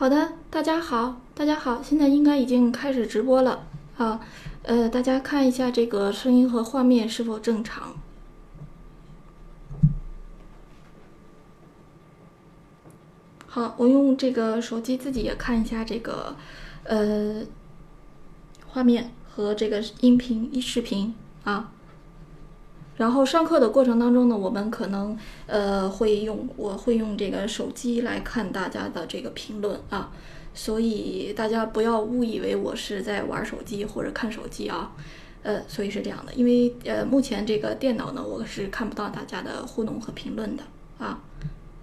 好的，大家好，大家好，现在应该已经开始直播了啊。呃，大家看一下这个声音和画面是否正常。好，我用这个手机自己也看一下这个呃画面和这个音频、一视频啊。然后上课的过程当中呢，我们可能呃会用我会用这个手机来看大家的这个评论啊，所以大家不要误以为我是在玩手机或者看手机啊，呃，所以是这样的，因为呃目前这个电脑呢我是看不到大家的互动和评论的啊，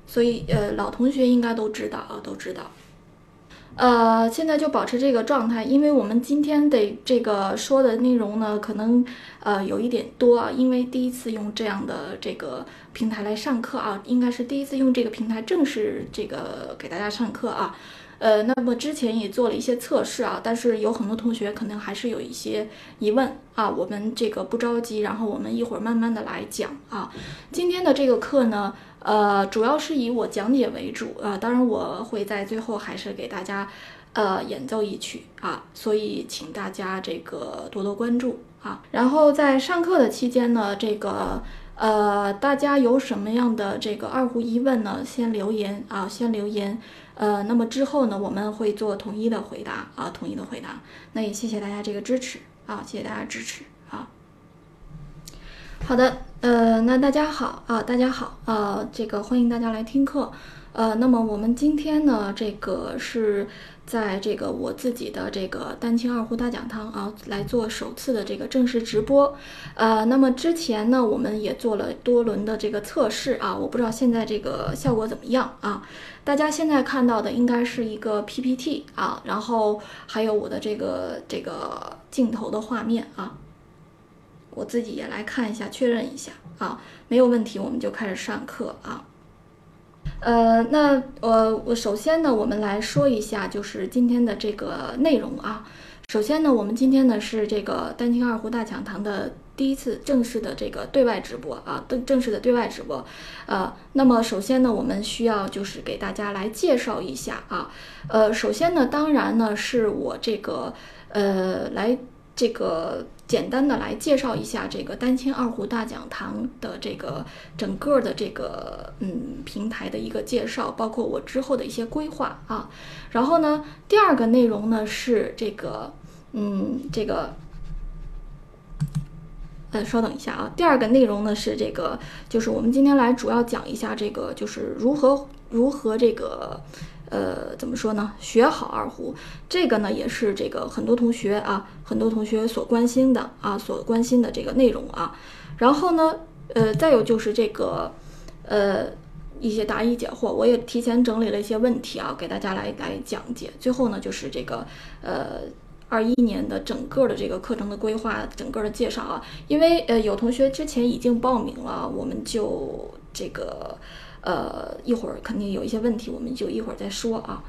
所以呃老同学应该都知道啊，都知道。呃，现在就保持这个状态，因为我们今天的这个说的内容呢，可能呃有一点多啊，因为第一次用这样的这个平台来上课啊，应该是第一次用这个平台正式这个给大家上课啊。呃，那么之前也做了一些测试啊，但是有很多同学可能还是有一些疑问啊，我们这个不着急，然后我们一会儿慢慢的来讲啊。今天的这个课呢。呃，主要是以我讲解为主啊，当然我会在最后还是给大家呃演奏一曲啊，所以请大家这个多多关注啊。然后在上课的期间呢，这个呃大家有什么样的这个二胡疑问呢？先留言啊，先留言。呃，那么之后呢，我们会做统一的回答啊，统一的回答。那也谢谢大家这个支持啊，谢谢大家支持。好的。呃，那大家好啊，大家好啊，这个欢迎大家来听课。呃，那么我们今天呢，这个是在这个我自己的这个丹青二胡大讲堂啊，来做首次的这个正式直播。呃，那么之前呢，我们也做了多轮的这个测试啊，我不知道现在这个效果怎么样啊？大家现在看到的应该是一个 PPT 啊，然后还有我的这个这个镜头的画面啊。我自己也来看一下，确认一下啊，没有问题，我们就开始上课啊。呃，那呃，我首先呢，我们来说一下，就是今天的这个内容啊。首先呢，我们今天呢是这个丹青二胡大讲堂的第一次正式的这个对外直播啊，正正式的对外直播。呃，那么首先呢，我们需要就是给大家来介绍一下啊。呃，首先呢，当然呢，是我这个呃来这个。简单的来介绍一下这个丹青二胡大讲堂的这个整个的这个嗯平台的一个介绍，包括我之后的一些规划啊。然后呢，第二个内容呢是这个嗯这个，呃，稍等一下啊。第二个内容呢是这个，就是我们今天来主要讲一下这个，就是如何如何这个。呃，怎么说呢？学好二胡，这个呢也是这个很多同学啊，很多同学所关心的啊，所关心的这个内容啊。然后呢，呃，再有就是这个，呃，一些答疑解惑，我也提前整理了一些问题啊，给大家来来讲解。最后呢，就是这个，呃，二一年的整个的这个课程的规划，整个的介绍啊。因为呃，有同学之前已经报名了，我们就这个。呃，一会儿肯定有一些问题，我们就一会儿再说啊。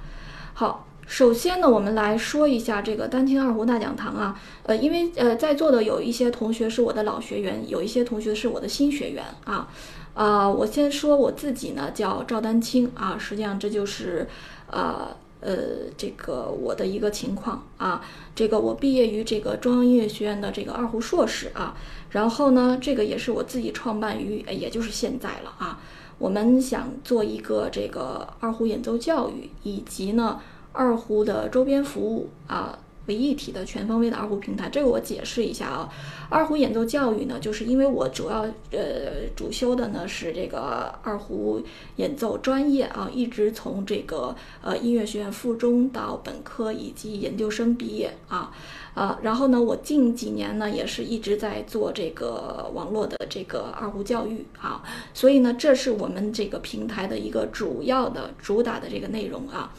好，首先呢，我们来说一下这个丹青二胡大讲堂啊。呃，因为呃，在座的有一些同学是我的老学员，有一些同学是我的新学员啊。啊，我先说我自己呢，叫赵丹青啊。实际上这就是呃呃这个我的一个情况啊。这个我毕业于这个中央音乐学院的这个二胡硕士啊。然后呢，这个也是我自己创办于，也就是现在了啊。我们想做一个这个二胡演奏教育，以及呢二胡的周边服务啊。为一体的全方位的二胡平台，这个我解释一下啊。二胡演奏教育呢，就是因为我主要呃主修的呢是这个二胡演奏专业啊，一直从这个呃音乐学院附中到本科以及研究生毕业啊啊。然后呢，我近几年呢也是一直在做这个网络的这个二胡教育啊，所以呢，这是我们这个平台的一个主要的主打的这个内容啊。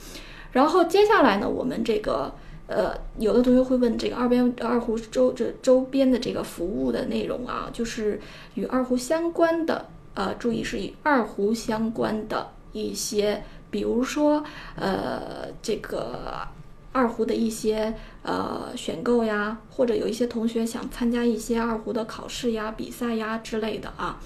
然后接下来呢，我们这个。呃，有的同学会问这个二边二胡周这周边的这个服务的内容啊，就是与二胡相关的，呃，注意是与二胡相关的一些，比如说呃这个二胡的一些呃选购呀，或者有一些同学想参加一些二胡的考试呀、比赛呀之类的啊，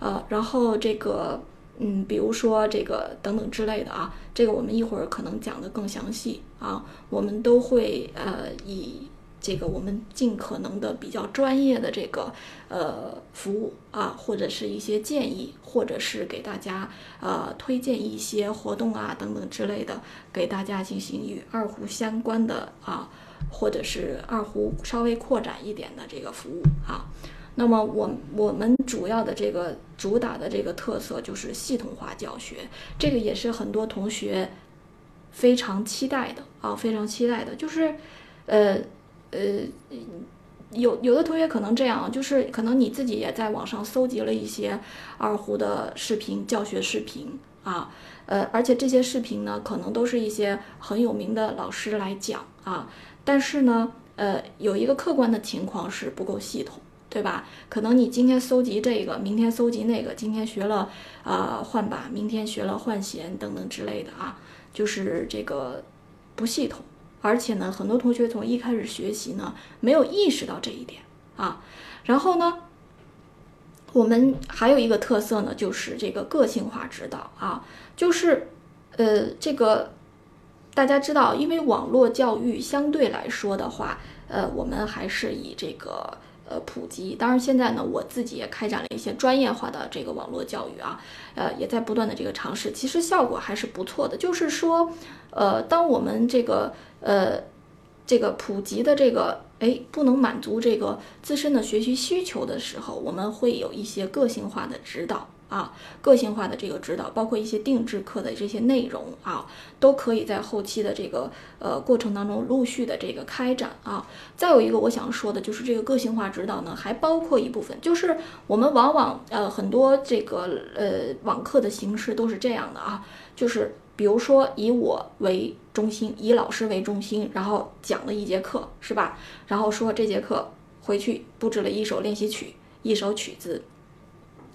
呃，然后这个嗯，比如说这个等等之类的啊，这个我们一会儿可能讲的更详细啊，我们都会呃以这个我们尽可能的比较专业的这个呃服务啊，或者是一些建议，或者是给大家呃推荐一些活动啊等等之类的，给大家进行与二胡相关的啊，或者是二胡稍微扩展一点的这个服务啊。那么我我们主要的这个主打的这个特色就是系统化教学，这个也是很多同学非常期待的啊，非常期待的，就是呃呃，有有的同学可能这样，就是可能你自己也在网上搜集了一些二胡的视频教学视频啊，呃，而且这些视频呢，可能都是一些很有名的老师来讲啊，但是呢，呃，有一个客观的情况是不够系统。对吧？可能你今天搜集这个，明天搜集那个，今天学了啊换把，明天学了换弦等等之类的啊，就是这个不系统，而且呢，很多同学从一开始学习呢，没有意识到这一点啊。然后呢，我们还有一个特色呢，就是这个个性化指导啊，就是呃，这个大家知道，因为网络教育相对来说的话，呃，我们还是以这个。呃，普及。当然，现在呢，我自己也开展了一些专业化的这个网络教育啊，呃，也在不断的这个尝试，其实效果还是不错的。就是说，呃，当我们这个呃这个普及的这个哎不能满足这个自身的学习需求的时候，我们会有一些个性化的指导。啊，个性化的这个指导，包括一些定制课的这些内容啊，都可以在后期的这个呃过程当中陆续的这个开展啊。再有一个我想说的就是这个个性化指导呢，还包括一部分，就是我们往往呃很多这个呃网课的形式都是这样的啊，就是比如说以我为中心，以老师为中心，然后讲了一节课是吧？然后说这节课回去布置了一首练习曲，一首曲子。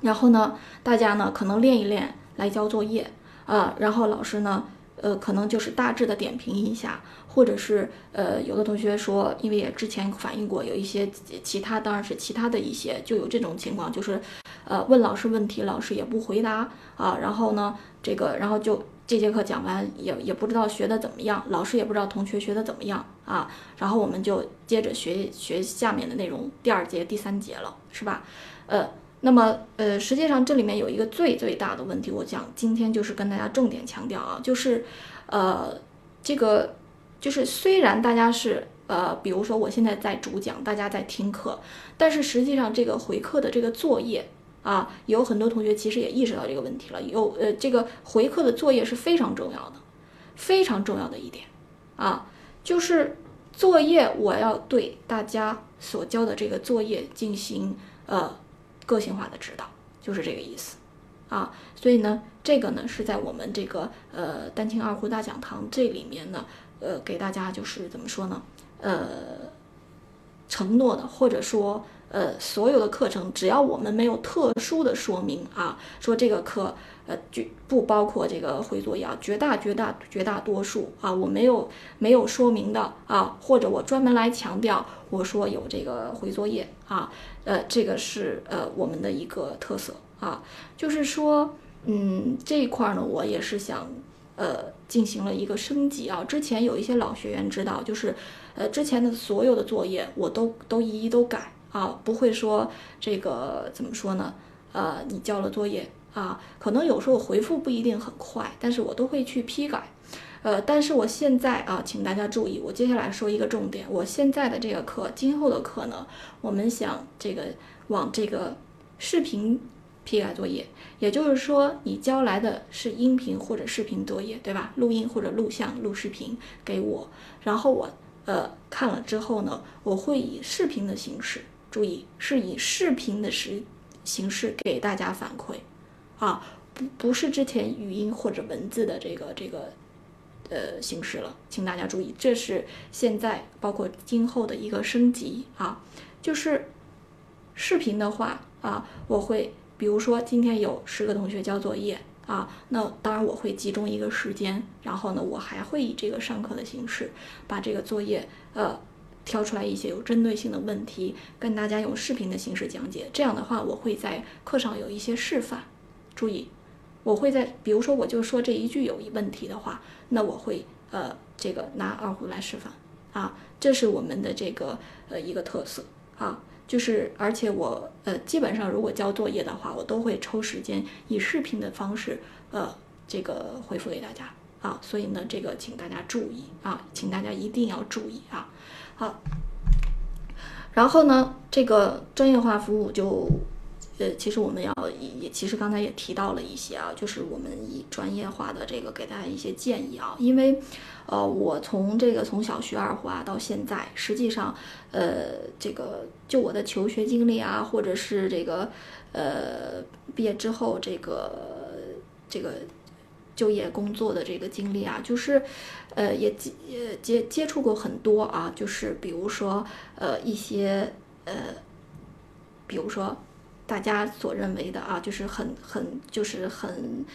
然后呢，大家呢可能练一练来交作业啊，然后老师呢，呃，可能就是大致的点评一下，或者是呃，有的同学说，因为也之前反映过，有一些其他，当然是其他的一些，就有这种情况，就是呃，问老师问题，老师也不回答啊，然后呢，这个，然后就这节课讲完，也也不知道学的怎么样，老师也不知道同学学的怎么样啊，然后我们就接着学学下面的内容，第二节、第三节了，是吧？呃。那么，呃，实际上这里面有一个最最大的问题，我讲今天就是跟大家重点强调啊，就是，呃，这个就是虽然大家是呃，比如说我现在在主讲，大家在听课，但是实际上这个回课的这个作业啊，有很多同学其实也意识到这个问题了，有呃，这个回课的作业是非常重要的，非常重要的一点啊，就是作业我要对大家所交的这个作业进行呃。个性化的指导就是这个意思，啊，所以呢，这个呢是在我们这个呃丹青二胡大讲堂这里面呢，呃，给大家就是怎么说呢，呃，承诺的，或者说呃所有的课程，只要我们没有特殊的说明啊，说这个课。呃，就不包括这个回作业啊，绝大绝大绝大多数啊，我没有没有说明的啊，或者我专门来强调，我说有这个回作业啊，呃，这个是呃我们的一个特色啊，就是说，嗯，这一块呢，我也是想呃进行了一个升级啊，之前有一些老学员知道，就是呃之前的所有的作业我都都一一都改啊，不会说这个怎么说呢？呃，你交了作业。啊，可能有时候回复不一定很快，但是我都会去批改，呃，但是我现在啊，请大家注意，我接下来说一个重点，我现在的这个课，今后的课呢，我们想这个往这个视频批改作业，也就是说，你交来的是音频或者视频作业，对吧？录音或者录像、录视频给我，然后我呃看了之后呢，我会以视频的形式，注意是以视频的时形式给大家反馈。啊，不不是之前语音或者文字的这个这个，呃形式了，请大家注意，这是现在包括今后的一个升级啊。就是视频的话啊，我会比如说今天有十个同学交作业啊，那当然我会集中一个时间，然后呢，我还会以这个上课的形式把这个作业呃挑出来一些有针对性的问题，跟大家用视频的形式讲解。这样的话，我会在课上有一些示范。注意，我会在，比如说我就说这一句有一问题的话，那我会呃这个拿二胡来示范。啊，这是我们的这个呃一个特色。啊，就是而且我呃基本上如果交作业的话，我都会抽时间以视频的方式呃这个回复给大家。啊，所以呢这个请大家注意。啊，请大家一定要注意啊，好。然后呢，这个专业化服务就，呃，其实我们要也也，其实刚才也提到了一些啊，就是我们以专业化的这个给大家一些建议啊，因为，呃，我从这个从小学二胡啊到现在，实际上，呃，这个就我的求学经历啊，或者是这个，呃，毕业之后这个这个。就业工作的这个经历啊，就是，呃，也接也接接触过很多啊，就是比如说，呃，一些呃，比如说大家所认为的啊，就是很很就是很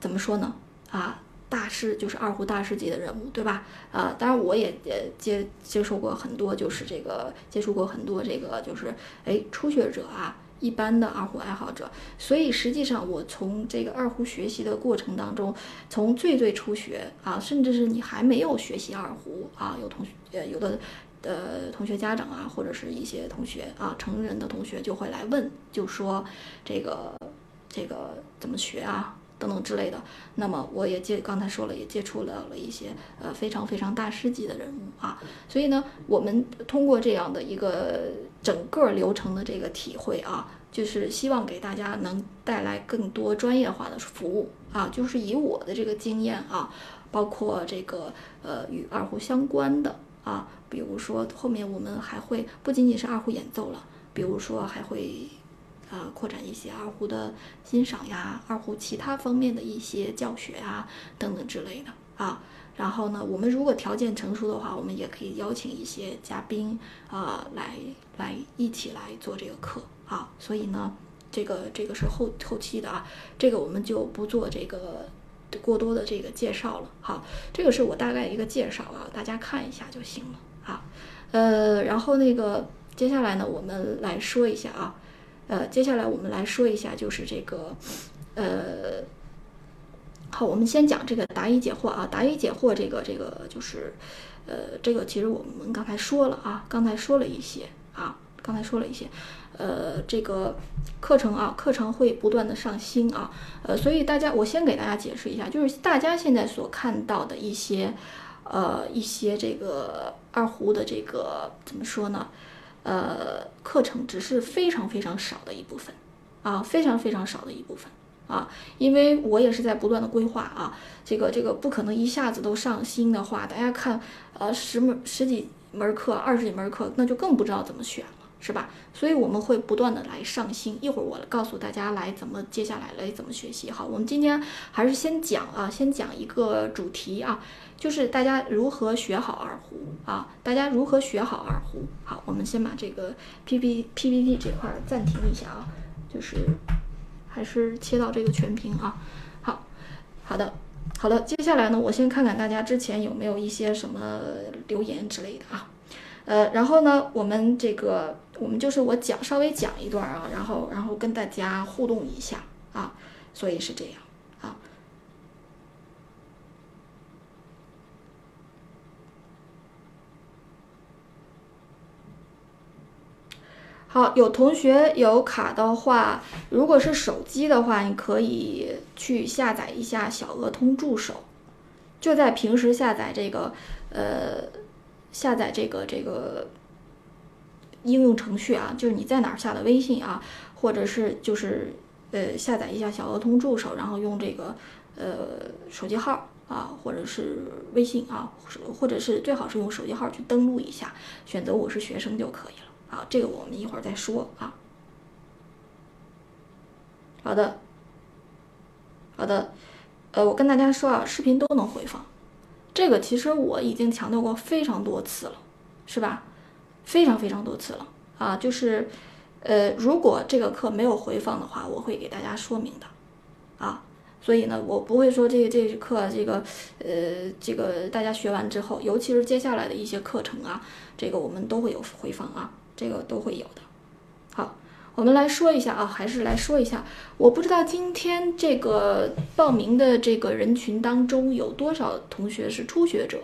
怎么说呢啊，大师就是二胡大师级的人物，对吧？啊，当然我也也接接受过很多，就是这个接触过很多这个就是哎初学者啊。一般的二胡爱好者，所以实际上我从这个二胡学习的过程当中，从最最初学啊，甚至是你还没有学习二胡啊，有同学有的呃同学家长啊，或者是一些同学啊，成人的同学就会来问，就说这个这个怎么学啊？等等之类的，那么我也接刚才说了，也接触了了一些呃非常非常大师级的人物啊，所以呢，我们通过这样的一个整个流程的这个体会啊，就是希望给大家能带来更多专业化的服务啊，就是以我的这个经验啊，包括这个呃与二胡相关的啊，比如说后面我们还会不仅仅是二胡演奏了，比如说还会。啊，扩展一些二胡的欣赏呀，二胡其他方面的一些教学啊，等等之类的啊。然后呢，我们如果条件成熟的话，我们也可以邀请一些嘉宾啊，来来一起来做这个课啊。所以呢，这个这个是后后期的啊，这个我们就不做这个过多的这个介绍了。好，这个是我大概一个介绍啊，大家看一下就行了啊。呃，然后那个接下来呢，我们来说一下啊。呃，接下来我们来说一下，就是这个，呃，好，我们先讲这个答疑解惑啊，答疑解惑这个这个就是，呃，这个其实我们刚才说了啊，刚才说了一些啊，刚才说了一些，呃，这个课程啊，课程会不断的上新啊，呃，所以大家，我先给大家解释一下，就是大家现在所看到的一些，呃，一些这个二胡的这个怎么说呢？呃，课程只是非常非常少的一部分，啊，非常非常少的一部分，啊，因为我也是在不断的规划啊，这个这个不可能一下子都上新的话，大家看，呃，十门十几门课，二十几门课，那就更不知道怎么选，是吧？所以我们会不断的来上新，一会儿我告诉大家来怎么接下来来怎么学习。好，我们今天还是先讲啊，先讲一个主题啊。就是大家如何学好二胡啊？大家如何学好二胡？好，我们先把这个 P P P P T 这块暂停一下啊，就是还是切到这个全屏啊。好，好的，好的。接下来呢，我先看看大家之前有没有一些什么留言之类的啊。呃，然后呢，我们这个我们就是我讲稍微讲一段啊，然后然后跟大家互动一下啊，所以是这样啊。好，有同学有卡的话，如果是手机的话，你可以去下载一下小鹅通助手，就在平时下载这个，呃，下载这个这个应用程序啊，就是你在哪儿下的微信啊，或者是就是呃下载一下小鹅通助手，然后用这个呃手机号啊，或者是微信啊，或者是最好是用手机号去登录一下，选择我是学生就可以了。啊，这个我们一会儿再说啊。好的，好的，呃，我跟大家说啊，视频都能回放，这个其实我已经强调过非常多次了，是吧？非常非常多次了啊，就是，呃，如果这个课没有回放的话，我会给大家说明的，啊，所以呢，我不会说这个这课这个，呃，这个大家学完之后，尤其是接下来的一些课程啊，这个我们都会有回放啊。这个都会有的。我们来说一下啊，还是来说一下。我不知道今天这个报名的这个人群当中有多少同学是初学者，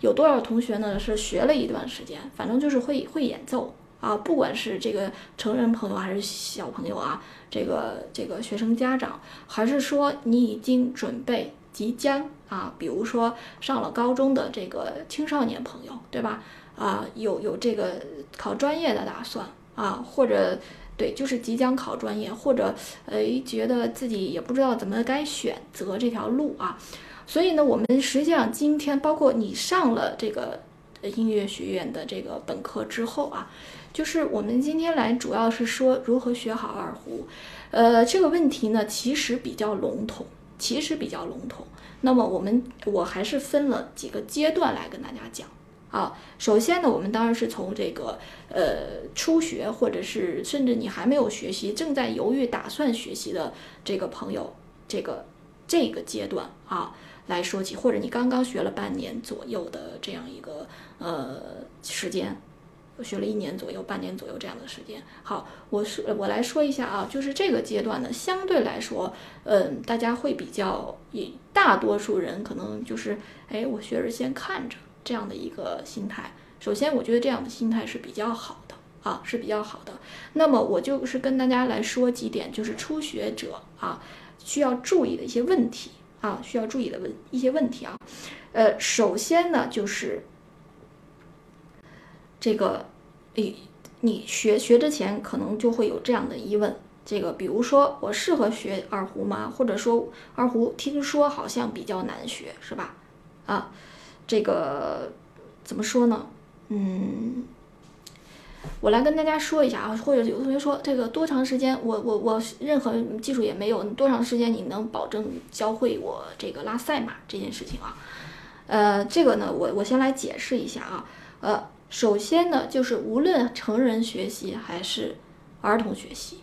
有多少同学呢是学了一段时间，反正就是会会演奏啊。不管是这个成人朋友还是小朋友啊，这个这个学生家长，还是说你已经准备即将啊，比如说上了高中的这个青少年朋友，对吧？啊，有有这个考专业的打算啊，或者。对，就是即将考专业，或者呃觉得自己也不知道怎么该选择这条路啊，所以呢，我们实际上今天包括你上了这个音乐学院的这个本科之后啊，就是我们今天来主要是说如何学好二胡，呃，这个问题呢其实比较笼统，其实比较笼统。那么我们我还是分了几个阶段来跟大家讲。啊，首先呢，我们当然是从这个呃初学，或者是甚至你还没有学习，正在犹豫、打算学习的这个朋友，这个这个阶段啊来说起，或者你刚刚学了半年左右的这样一个呃时间，学了一年左右、半年左右这样的时间。好，我说我来说一下啊，就是这个阶段呢，相对来说，嗯，大家会比较，大多数人可能就是，哎，我学着先看着。这样的一个心态，首先我觉得这样的心态是比较好的啊，是比较好的。那么我就是跟大家来说几点，就是初学者啊需要注意的一些问题啊，需要注意的问一些问题啊。呃，首先呢就是这个，你你学学之前可能就会有这样的疑问，这个比如说我适合学二胡吗？或者说二胡听说好像比较难学，是吧？啊。这个怎么说呢？嗯，我来跟大家说一下啊，或者有同学说这个多长时间？我我我任何技术也没有，多长时间你能保证教会我这个拉赛马这件事情啊？呃，这个呢，我我先来解释一下啊。呃，首先呢，就是无论成人学习还是儿童学习，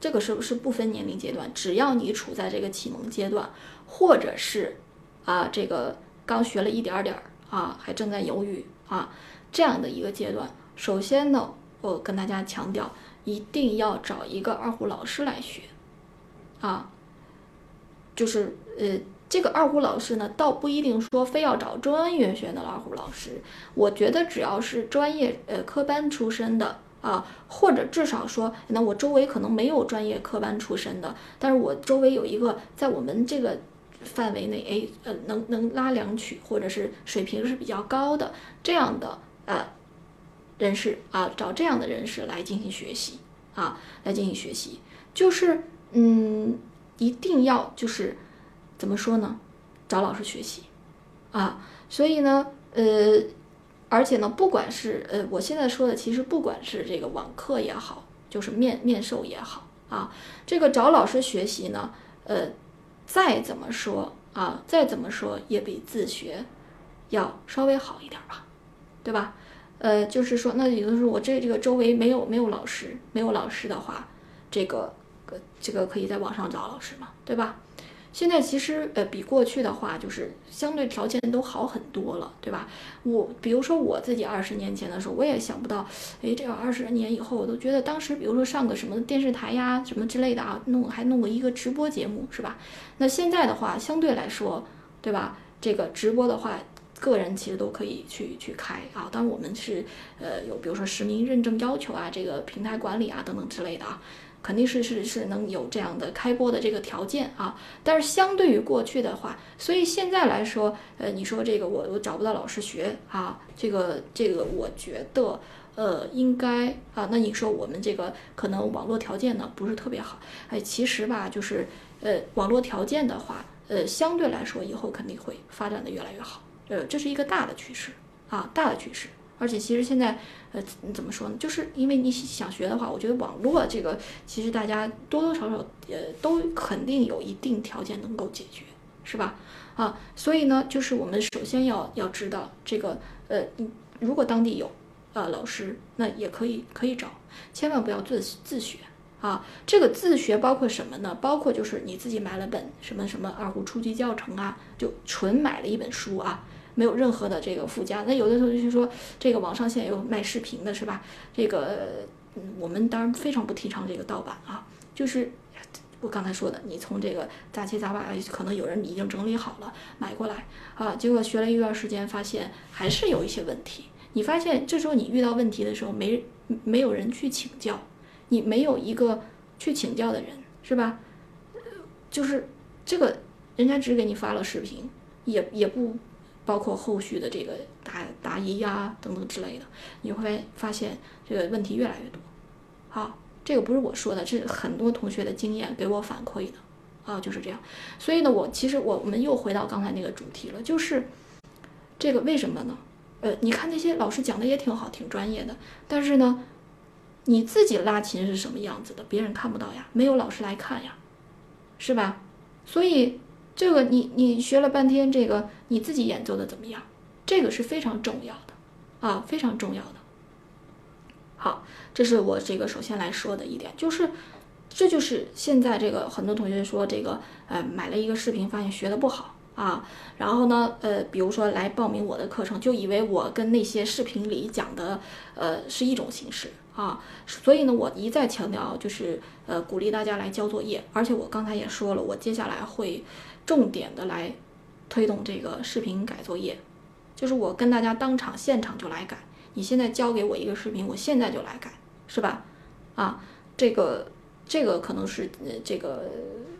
这个是不是不分年龄阶段？只要你处在这个启蒙阶段，或者是啊这个。刚学了一点点儿啊，还正在犹豫啊，这样的一个阶段，首先呢，我跟大家强调，一定要找一个二胡老师来学，啊，就是呃，这个二胡老师呢，倒不一定说非要找中央音乐学院的二胡老师，我觉得只要是专业呃科班出身的啊，或者至少说，那我周围可能没有专业科班出身的，但是我周围有一个在我们这个。范围内，哎，呃，能能拉两曲，或者是水平是比较高的这样的呃人士啊，找这样的人士来进行学习啊，来进行学习，就是嗯，一定要就是怎么说呢？找老师学习啊，所以呢，呃，而且呢，不管是呃，我现在说的，其实不管是这个网课也好，就是面面授也好啊，这个找老师学习呢，呃。再怎么说啊，再怎么说也比自学要稍微好一点吧，对吧？呃，就是说，那有的时候，我这这个周围没有没有老师，没有老师的话，这个这个可以在网上找老师嘛，对吧？现在其实呃比过去的话，就是相对条件都好很多了，对吧？我比如说我自己二十年前的时候，我也想不到，哎，这二十年以后，我都觉得当时比如说上个什么电视台呀什么之类的啊，弄还弄过一个直播节目，是吧？那现在的话，相对来说，对吧？这个直播的话，个人其实都可以去去开啊。当然我们是呃有比如说实名认证要求啊，这个平台管理啊等等之类的啊。肯定是是是能有这样的开播的这个条件啊，但是相对于过去的话，所以现在来说，呃，你说这个我我找不到老师学啊，这个这个我觉得呃应该啊，那你说我们这个可能网络条件呢不是特别好，哎，其实吧就是呃网络条件的话，呃相对来说以后肯定会发展的越来越好，呃这是一个大的趋势啊，大的趋势。而且其实现在，呃，怎么说呢？就是因为你想学的话，我觉得网络这个其实大家多多少少呃都肯定有一定条件能够解决，是吧？啊，所以呢，就是我们首先要要知道这个，呃，如果当地有呃老师，那也可以可以找，千万不要自自学啊。这个自学包括什么呢？包括就是你自己买了本什么什么二胡初级教程啊，就纯买了一本书啊。没有任何的这个附加，那有的时候就是说，这个网上现在有卖视频的，是吧？这个嗯，我们当然非常不提倡这个盗版啊，就是我刚才说的，你从这个杂七杂八，可能有人已经整理好了买过来啊，结果学了一段时间，发现还是有一些问题。你发现这时候你遇到问题的时候，没没有人去请教，你没有一个去请教的人，是吧？就是这个人家只给你发了视频，也也不包括后续的这个答答疑呀等等之类的，你会发现这个问题越来越多。好，这个不是我说的，这是很多同学的经验给我反馈的啊，就是这样。所以呢，我其实我我们又回到刚才那个主题了，就是这个为什么呢？呃，你看那些老师讲的也挺好，挺专业的，但是呢，你自己拉琴是什么样子的，别人看不到呀，没有老师来看呀。是吧？所以这个你你学了半天，这个你自己演奏的怎么样？这个是非常重要的啊，非常重要的。好，这是我这个首先来说的一点，就是这就是现在这个很多同学说这个呃买了一个视频，发现学的不好啊，然后呢呃比如说来报名我的课程，就以为我跟那些视频里讲的呃是一种形式。啊，所以呢，我一再强调，就是呃，鼓励大家来交作业。而且我刚才也说了，我接下来会重点的来推动这个视频改作业，就是我跟大家当场现场就来改。你现在交给我一个视频，我现在就来改，是吧？啊，这个这个可能是呃这个。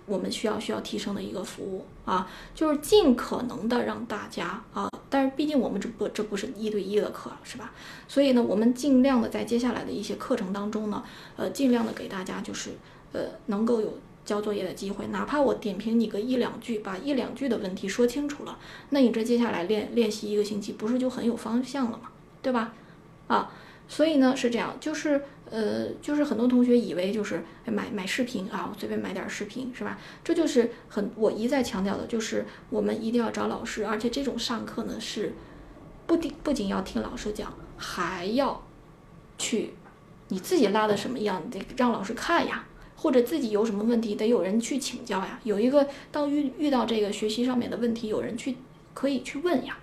我们需要需要提升的一个服务啊，就是尽可能的让大家啊，但是毕竟我们这不这不是一对一的课是吧？所以呢，我们尽量的在接下来的一些课程当中呢，呃，尽量的给大家就是呃能够有交作业的机会，哪怕我点评你个一两句，把一两句的问题说清楚了，那你这接下来练练习一个星期，不是就很有方向了吗？对吧？啊。所以呢是这样，就是呃，就是很多同学以为就是买买视频啊，我随便买点视频是吧？这就是很我一再强调的，就是我们一定要找老师，而且这种上课呢是不仅不仅要听老师讲，还要去你自己拉的什么样，得让老师看呀，或者自己有什么问题得有人去请教呀。有一个当遇遇到这个学习上面的问题，有人去可以去问呀，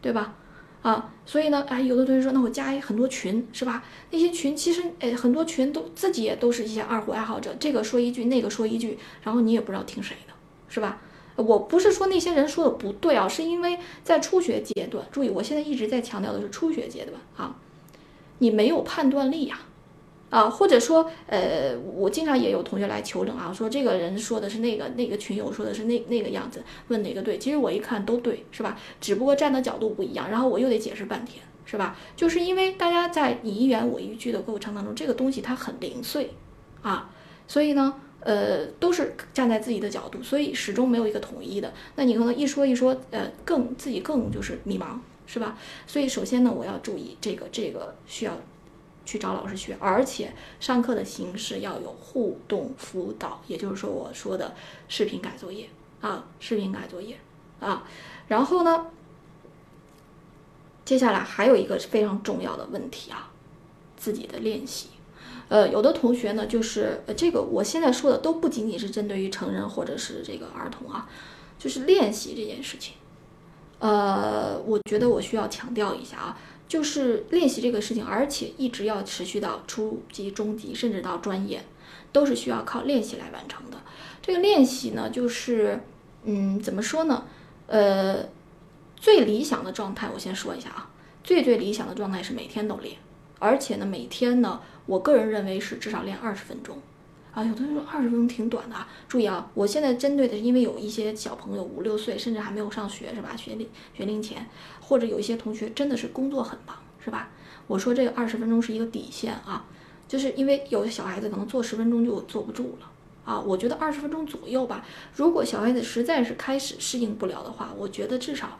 对吧？啊，所以呢，哎，有的同学说，那我加很多群是吧？那些群其实，哎，很多群都自己也都是一些二胡爱好者，这个说一句，那个说一句，然后你也不知道听谁的，是吧？我不是说那些人说的不对啊，是因为在初学阶段，注意，我现在一直在强调的是初学阶段啊，你没有判断力呀。啊或者说，呃，我经常也有同学来求证啊，说这个人说的是那个那个群友说的是那那个样子，问哪个对？其实我一看都对，是吧？只不过站的角度不一样，然后我又得解释半天，是吧？就是因为大家在你一言我一句的过程当中，这个东西它很零碎，啊，所以呢，呃，都是站在自己的角度，所以始终没有一个统一的。那你可能一说一说，呃，更自己更就是迷茫，是吧？所以首先呢，我要注意这个这个需要。去找老师学，而且上课的形式要有互动辅导，也就是说我说的视频改作业啊，视频改作业啊。然后呢，接下来还有一个非常重要的问题啊，自己的练习。呃，有的同学呢，就是呃，这个我现在说的都不仅仅是针对于成人或者是这个儿童啊，就是练习这件事情。呃，我觉得我需要强调一下啊。就是练习这个事情，而且一直要持续到初级、中级，甚至到专业，都是需要靠练习来完成的。这个练习呢，就是，嗯，怎么说呢？呃，最理想的状态，我先说一下啊，最最理想的状态是每天都练，而且呢，每天呢，我个人认为是至少练二十分钟。啊，有同学说二十分钟挺短的啊，注意啊，我现在针对的是因为有一些小朋友五六岁，甚至还没有上学是吧？学龄学龄前，或者有一些同学真的是工作很忙是吧？我说这个二十分钟是一个底线啊，就是因为有的小孩子可能坐十分钟就坐不住了啊。我觉得二十分钟左右吧，如果小孩子实在是开始适应不了的话，我觉得至少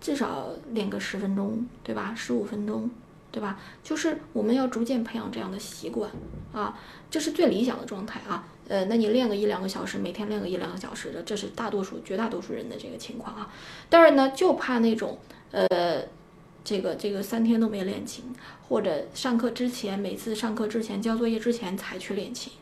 至少练个十分钟对吧？十五分钟。对吧？就是我们要逐渐培养这样的习惯啊，这是最理想的状态啊。呃，那你练个一两个小时，每天练个一两个小时的，这是大多数、绝大多数人的这个情况啊。当然呢，就怕那种呃，这个这个三天都没练琴，或者上课之前每次上课之前交作业之前才去练琴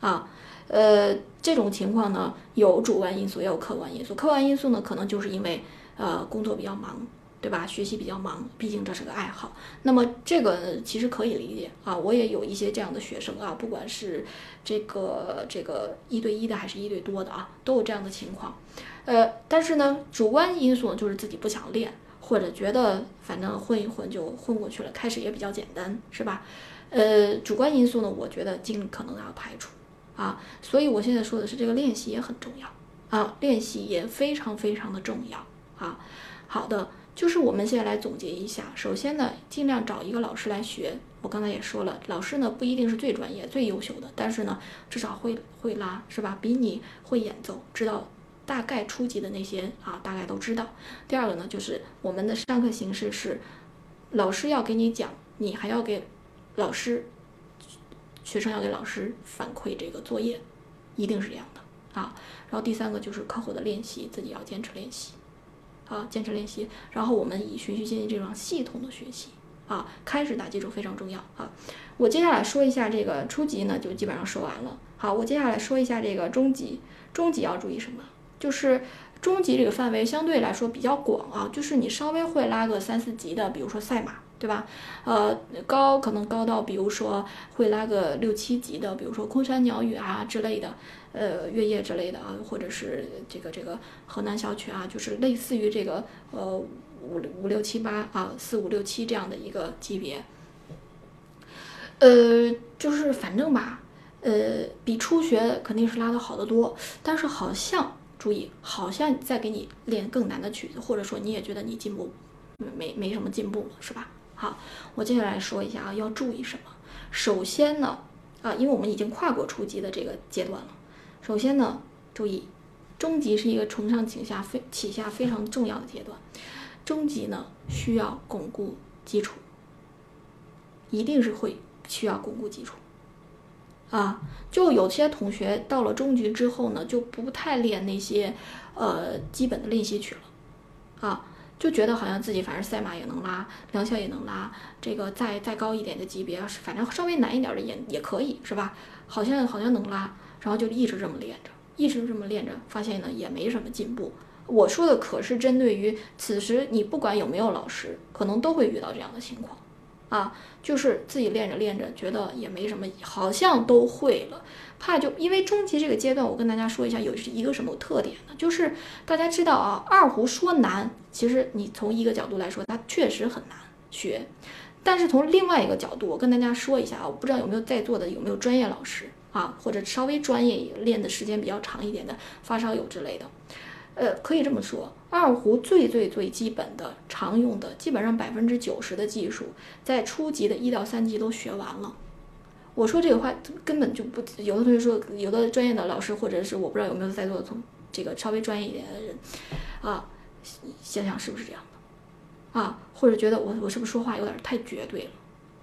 啊。呃，这种情况呢，有主观因素，也有客观因素。客观因素呢，可能就是因为呃工作比较忙。对吧？学习比较忙，毕竟这是个爱好。那么这个其实可以理解啊，我也有一些这样的学生啊，不管是这个这个一对一的还是一对多的啊，都有这样的情况。呃，但是呢，主观因素就是自己不想练，或者觉得反正混一混就混过去了，开始也比较简单，是吧？呃，主观因素呢，我觉得尽可能要排除啊。所以我现在说的是这个练习也很重要啊，练习也非常非常的重要啊。好的。就是我们现在来总结一下，首先呢，尽量找一个老师来学。我刚才也说了，老师呢不一定是最专业、最优秀的，但是呢，至少会会拉，是吧？比你会演奏，知道大概初级的那些啊，大概都知道。第二个呢，就是我们的上课形式是，老师要给你讲，你还要给老师，学生要给老师反馈这个作业，一定是这样的啊。然后第三个就是课后的练习，自己要坚持练习。啊，坚持练习，然后我们以循序渐进这种系统的学习啊，开始打基础非常重要啊。我接下来说一下这个初级呢，就基本上说完了。好，我接下来说一下这个中级，中级要注意什么？就是中级这个范围相对来说比较广啊，就是你稍微会拉个三四级的，比如说赛马。对吧？呃，高可能高到，比如说会拉个六七级的，比如说空山鸟语啊之类的，呃，月夜之类的啊，或者是这个这个河南小曲啊，就是类似于这个呃五五六七八啊，四五六七这样的一个级别。呃，就是反正吧，呃，比初学肯定是拉的好得多，但是好像注意，好像在给你练更难的曲子，或者说你也觉得你进步没没什么进步了，是吧？好，我接下来说一下啊，要注意什么？首先呢，啊，因为我们已经跨过初级的这个阶段了。首先呢，注意，中级是一个承上启下非启下非常重要的阶段。中级呢，需要巩固基础，一定是会需要巩固基础。啊，就有些同学到了中级之后呢，就不太练那些呃基本的练习曲了，啊。就觉得好像自己反正赛马也能拉，梁校也能拉，这个再再高一点的级别，反正稍微难一点的也也可以，是吧？好像好像能拉，然后就一直这么练着，一直这么练着，发现呢也没什么进步。我说的可是针对于此时你不管有没有老师，可能都会遇到这样的情况。啊，就是自己练着练着，觉得也没什么，好像都会了。怕就因为中级这个阶段，我跟大家说一下，有一个什么特点呢？就是大家知道啊，二胡说难，其实你从一个角度来说，它确实很难学。但是从另外一个角度，我跟大家说一下啊，我不知道有没有在座的有没有专业老师啊，或者稍微专业练的时间比较长一点的发烧友之类的。呃，可以这么说，二胡最最最基本的、常用的，基本上百分之九十的技术，在初级的一到三级都学完了。我说这个话根本就不，有的同学说，有的专业的老师，或者是我不知道有没有在座的从这个稍微专业一点的人，啊，想想是不是这样的？啊，或者觉得我我是不是说话有点太绝对了？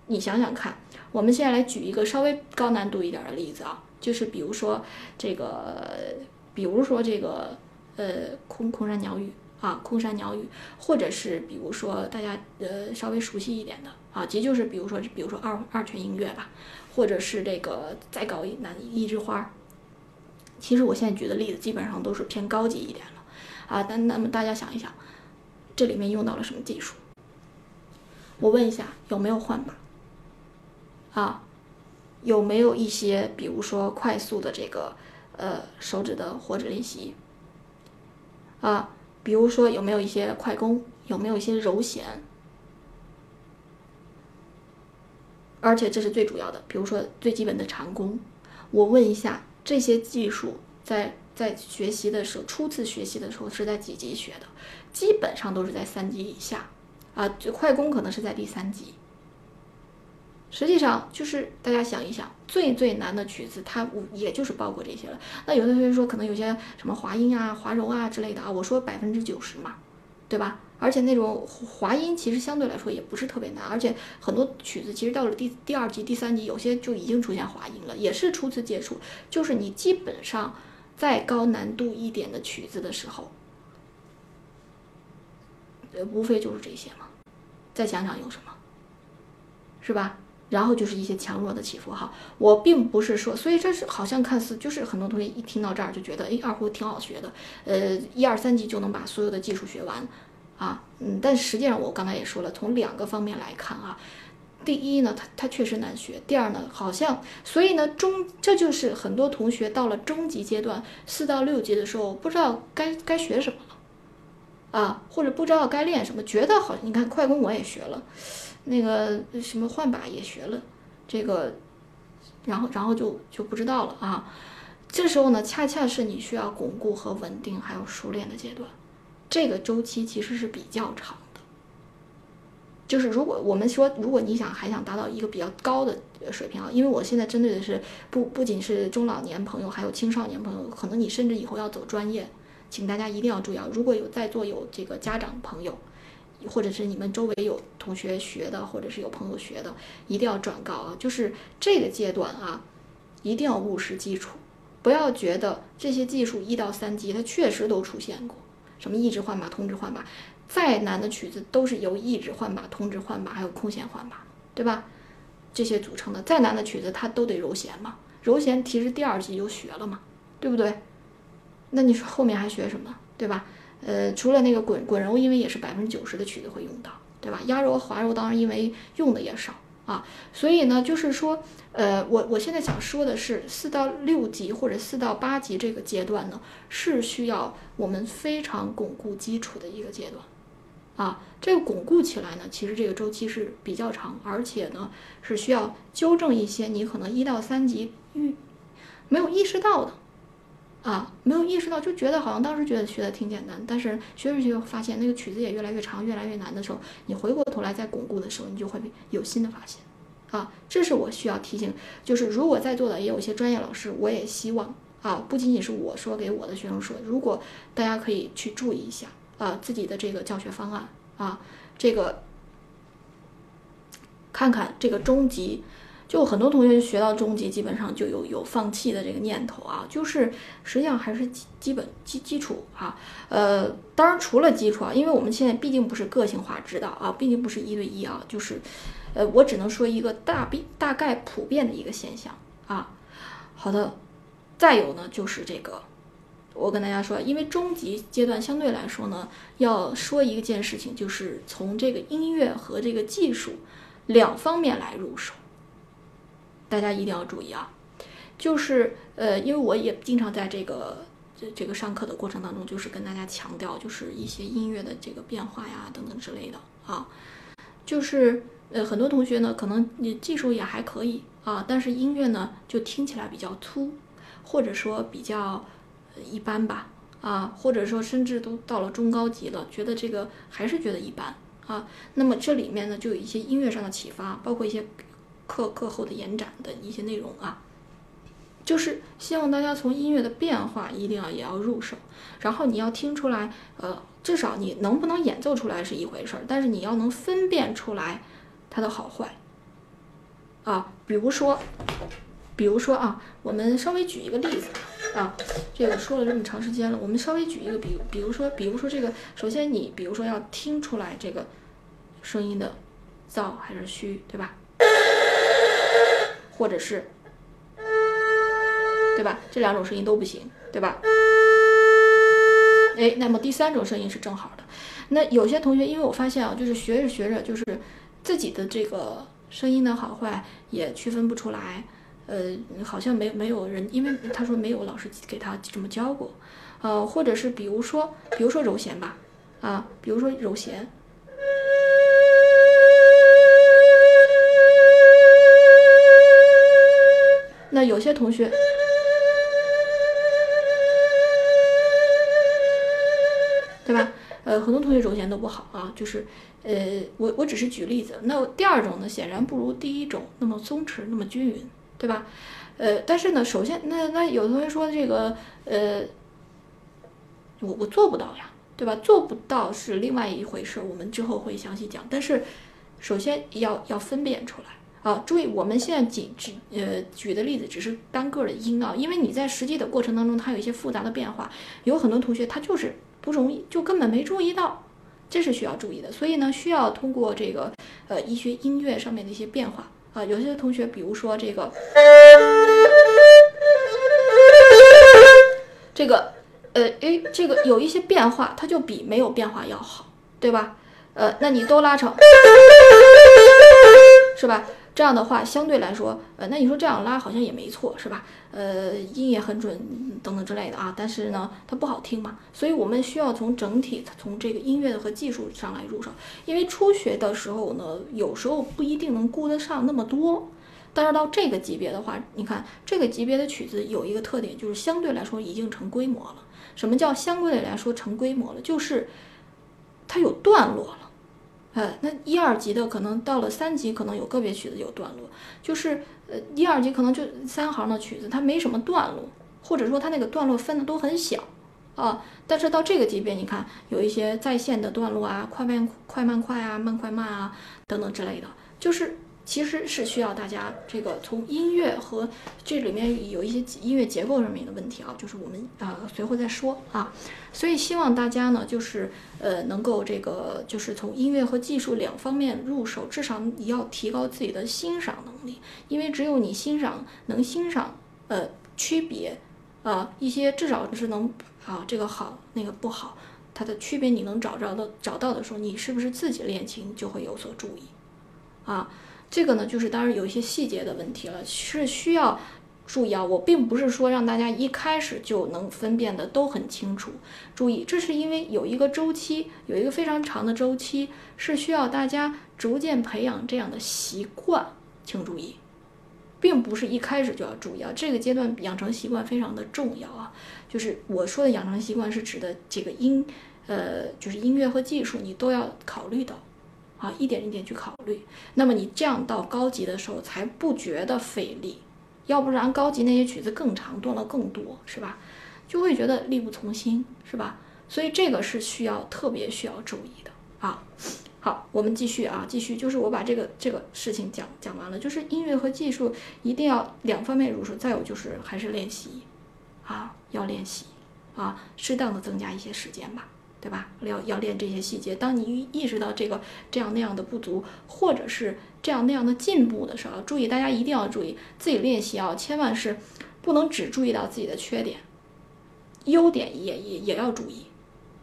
你想想看，我们现在来举一个稍微高难度一点的例子啊，就是比如说这个，比如说这个。呃，空空山鸟语啊，空山鸟语，或者是比如说大家呃稍微熟悉一点的啊，其实就是比如说比如说二二泉映月吧，或者是这个再高一难一枝花。其实我现在举的例子基本上都是偏高级一点了啊。但那么大家想一想，这里面用到了什么技术？我问一下，有没有换把？啊，有没有一些比如说快速的这个呃手指的活指练习？啊，比如说有没有一些快攻，有没有一些柔弦，而且这是最主要的。比如说最基本的长弓，我问一下，这些技术在在学习的时候，初次学习的时候是在几级学的？基本上都是在三级以下，啊，就快攻可能是在第三级。实际上就是大家想一想，最最难的曲子，它也就是包括这些了。那有的同学说，可能有些什么滑音啊、滑柔啊之类的啊，我说百分之九十嘛，对吧？而且那种滑音其实相对来说也不是特别难，而且很多曲子其实到了第第二级、第三级，有些就已经出现滑音了，也是初次接触。就是你基本上再高难度一点的曲子的时候，呃，无非就是这些嘛。再想想有什么，是吧？然后就是一些强弱的起伏哈，我并不是说，所以这是好像看似就是很多同学一听到这儿就觉得，哎，二胡挺好学的，呃，一二三级就能把所有的技术学完，啊，嗯，但实际上我刚才也说了，从两个方面来看啊，第一呢，它它确实难学；第二呢，好像所以呢中这就是很多同学到了中级阶段四到六级的时候，不知道该该学什么了啊，或者不知道该练什么，觉得好，你看快攻我也学了，那个什么换把也学了，这个，然后然后就就不知道了啊。这时候呢，恰恰是你需要巩固和稳定，还有熟练的阶段，这个周期其实是比较长的。就是如果我们说，如果你想还想达到一个比较高的水平啊，因为我现在针对的是不不仅是中老年朋友，还有青少年朋友，可能你甚至以后要走专业，请大家一定要注意啊！如果有在座有这个家长朋友，或者是你们周围有同学学的，或者是有朋友学的，一定要转告啊！就是这个阶段啊，一定要务实基础。不要觉得这些技术一到三级它确实都出现过，什么抑制换把、通知换把，再难的曲子都是由抑制换把、通知换把还有空弦换把，对吧？这些组成的。再难的曲子它都得揉弦嘛，揉弦其实第二级就学了嘛，对不对？那你说后面还学什么，对吧？呃，除了那个滚滚揉，因为也是百分之九十的曲子会用到，对吧？压揉、滑揉当然因为用的也少。啊，所以呢，就是说，呃，我我现在想说的是，四到六级或者四到八级这个阶段呢，是需要我们非常巩固基础的一个阶段，啊，这个巩固起来呢，其实这个周期是比较长，而且呢，是需要纠正一些你可能一到三级遇没有意识到的。啊，没有意识到，就觉得好像当时觉得学的挺简单，但是学着学着发现那个曲子也越来越长，越来越难的时候，你回过头来再巩固的时候，你就会有新的发现。啊，这是我需要提醒，就是如果在座的也有一些专业老师，我也希望啊，不仅仅是我说给我的学生说，如果大家可以去注意一下啊，自己的这个教学方案啊，这个看看这个中级。就很多同学学到中级，基本上就有有放弃的这个念头啊，就是实际上还是基基本基基础啊，呃，当然除了基础啊，因为我们现在毕竟不是个性化指导啊，毕竟不是一对一啊，就是，呃，我只能说一个大比大概普遍的一个现象啊。好的，再有呢就是这个，我跟大家说，因为中级阶段相对来说呢，要说一件事情，就是从这个音乐和这个技术两方面来入手。大家一定要注意啊，就是呃，因为我也经常在这个这这个上课的过程当中，就是跟大家强调，就是一些音乐的这个变化呀等等之类的啊，就是呃，很多同学呢可能你技术也还可以啊，但是音乐呢就听起来比较粗，或者说比较一般吧啊，或者说甚至都到了中高级了，觉得这个还是觉得一般啊，那么这里面呢就有一些音乐上的启发，包括一些。课课后的延展的一些内容啊，就是希望大家从音乐的变化一定要也要入手，然后你要听出来，呃，至少你能不能演奏出来是一回事儿，但是你要能分辨出来它的好坏啊。比如说，比如说啊，我们稍微举一个例子啊，这个说了这么长时间了，我们稍微举一个比，比如说，比如说这个，首先你比如说要听出来这个声音的噪还是虚，对吧？或者是，对吧？这两种声音都不行，对吧？哎，那么第三种声音是正好的。那有些同学，因为我发现啊，就是学着学着，就是自己的这个声音的好坏也区分不出来。呃，好像没没有人，因为他说没有老师给他这么教过。呃，或者是比如说，比如说揉弦吧，啊，比如说揉弦。那有些同学，对吧？呃，很多同学揉弦都不好啊，就是，呃，我我只是举例子。那第二种呢，显然不如第一种那么松弛，那么均匀，对吧？呃，但是呢，首先，那那有的同学说这个，呃，我我做不到呀，对吧？做不到是另外一回事，我们之后会详细讲。但是，首先要要分辨出来。啊，注意，我们现在仅举呃举的例子只是单个的音啊，因为你在实际的过程当中，它有一些复杂的变化，有很多同学他就是不容易，就根本没注意到，这是需要注意的。所以呢，需要通过这个呃一些音乐上面的一些变化啊，有些同学比如说这个这个呃诶，这个有一些变化，它就比没有变化要好对吧？呃，那你都拉成，是吧？这样的话，相对来说，呃，那你说这样拉好像也没错，是吧？呃，音也很准，等等之类的啊。但是呢，它不好听嘛，所以我们需要从整体，从这个音乐和技术上来入手。因为初学的时候呢，有时候不一定能顾得上那么多。但是到这个级别的话，你看这个级别的曲子有一个特点，就是相对来说已经成规模了。什么叫相对来说成规模了？就是它有段落了。呃，那一二级的可能到了三级，可能有个别曲子有段落，就是呃一二级可能就三行的曲子，它没什么段落，或者说它那个段落分的都很小啊。但是到这个级别，你看有一些在线的段落啊，快慢快慢快啊，慢快慢啊等等之类的，就是。其实是需要大家这个从音乐和这里面有一些音乐结构上面的问题啊，就是我们啊随后再说啊。所以希望大家呢，就是呃能够这个就是从音乐和技术两方面入手，至少你要提高自己的欣赏能力，因为只有你欣赏能欣赏呃区别啊一些至少是能啊这个好那个不好它的区别你能找着的找到的时候，你是不是自己练琴就会有所注意啊？这个呢，就是当然有一些细节的问题了，是需要注意啊。我并不是说让大家一开始就能分辨的都很清楚。注意，这是因为有一个周期，有一个非常长的周期，是需要大家逐渐培养这样的习惯。请注意，并不是一开始就要注意啊。这个阶段养成习惯非常的重要啊。就是我说的养成习惯是指的这个音，呃，就是音乐和技术你都要考虑到。啊，一点一点去考虑，那么你这样到高级的时候才不觉得费力，要不然高级那些曲子更长，段落更多，是吧？就会觉得力不从心，是吧？所以这个是需要特别需要注意的啊。好，我们继续啊，继续，就是我把这个这个事情讲讲完了，就是音乐和技术一定要两方面入手，再有就是还是练习啊，要练习啊，适当的增加一些时间吧。对吧？要要练这些细节。当你意识到这个这样那样的不足，或者是这样那样的进步的时候，注意，大家一定要注意自己练习啊，千万是不能只注意到自己的缺点，优点也也也要注意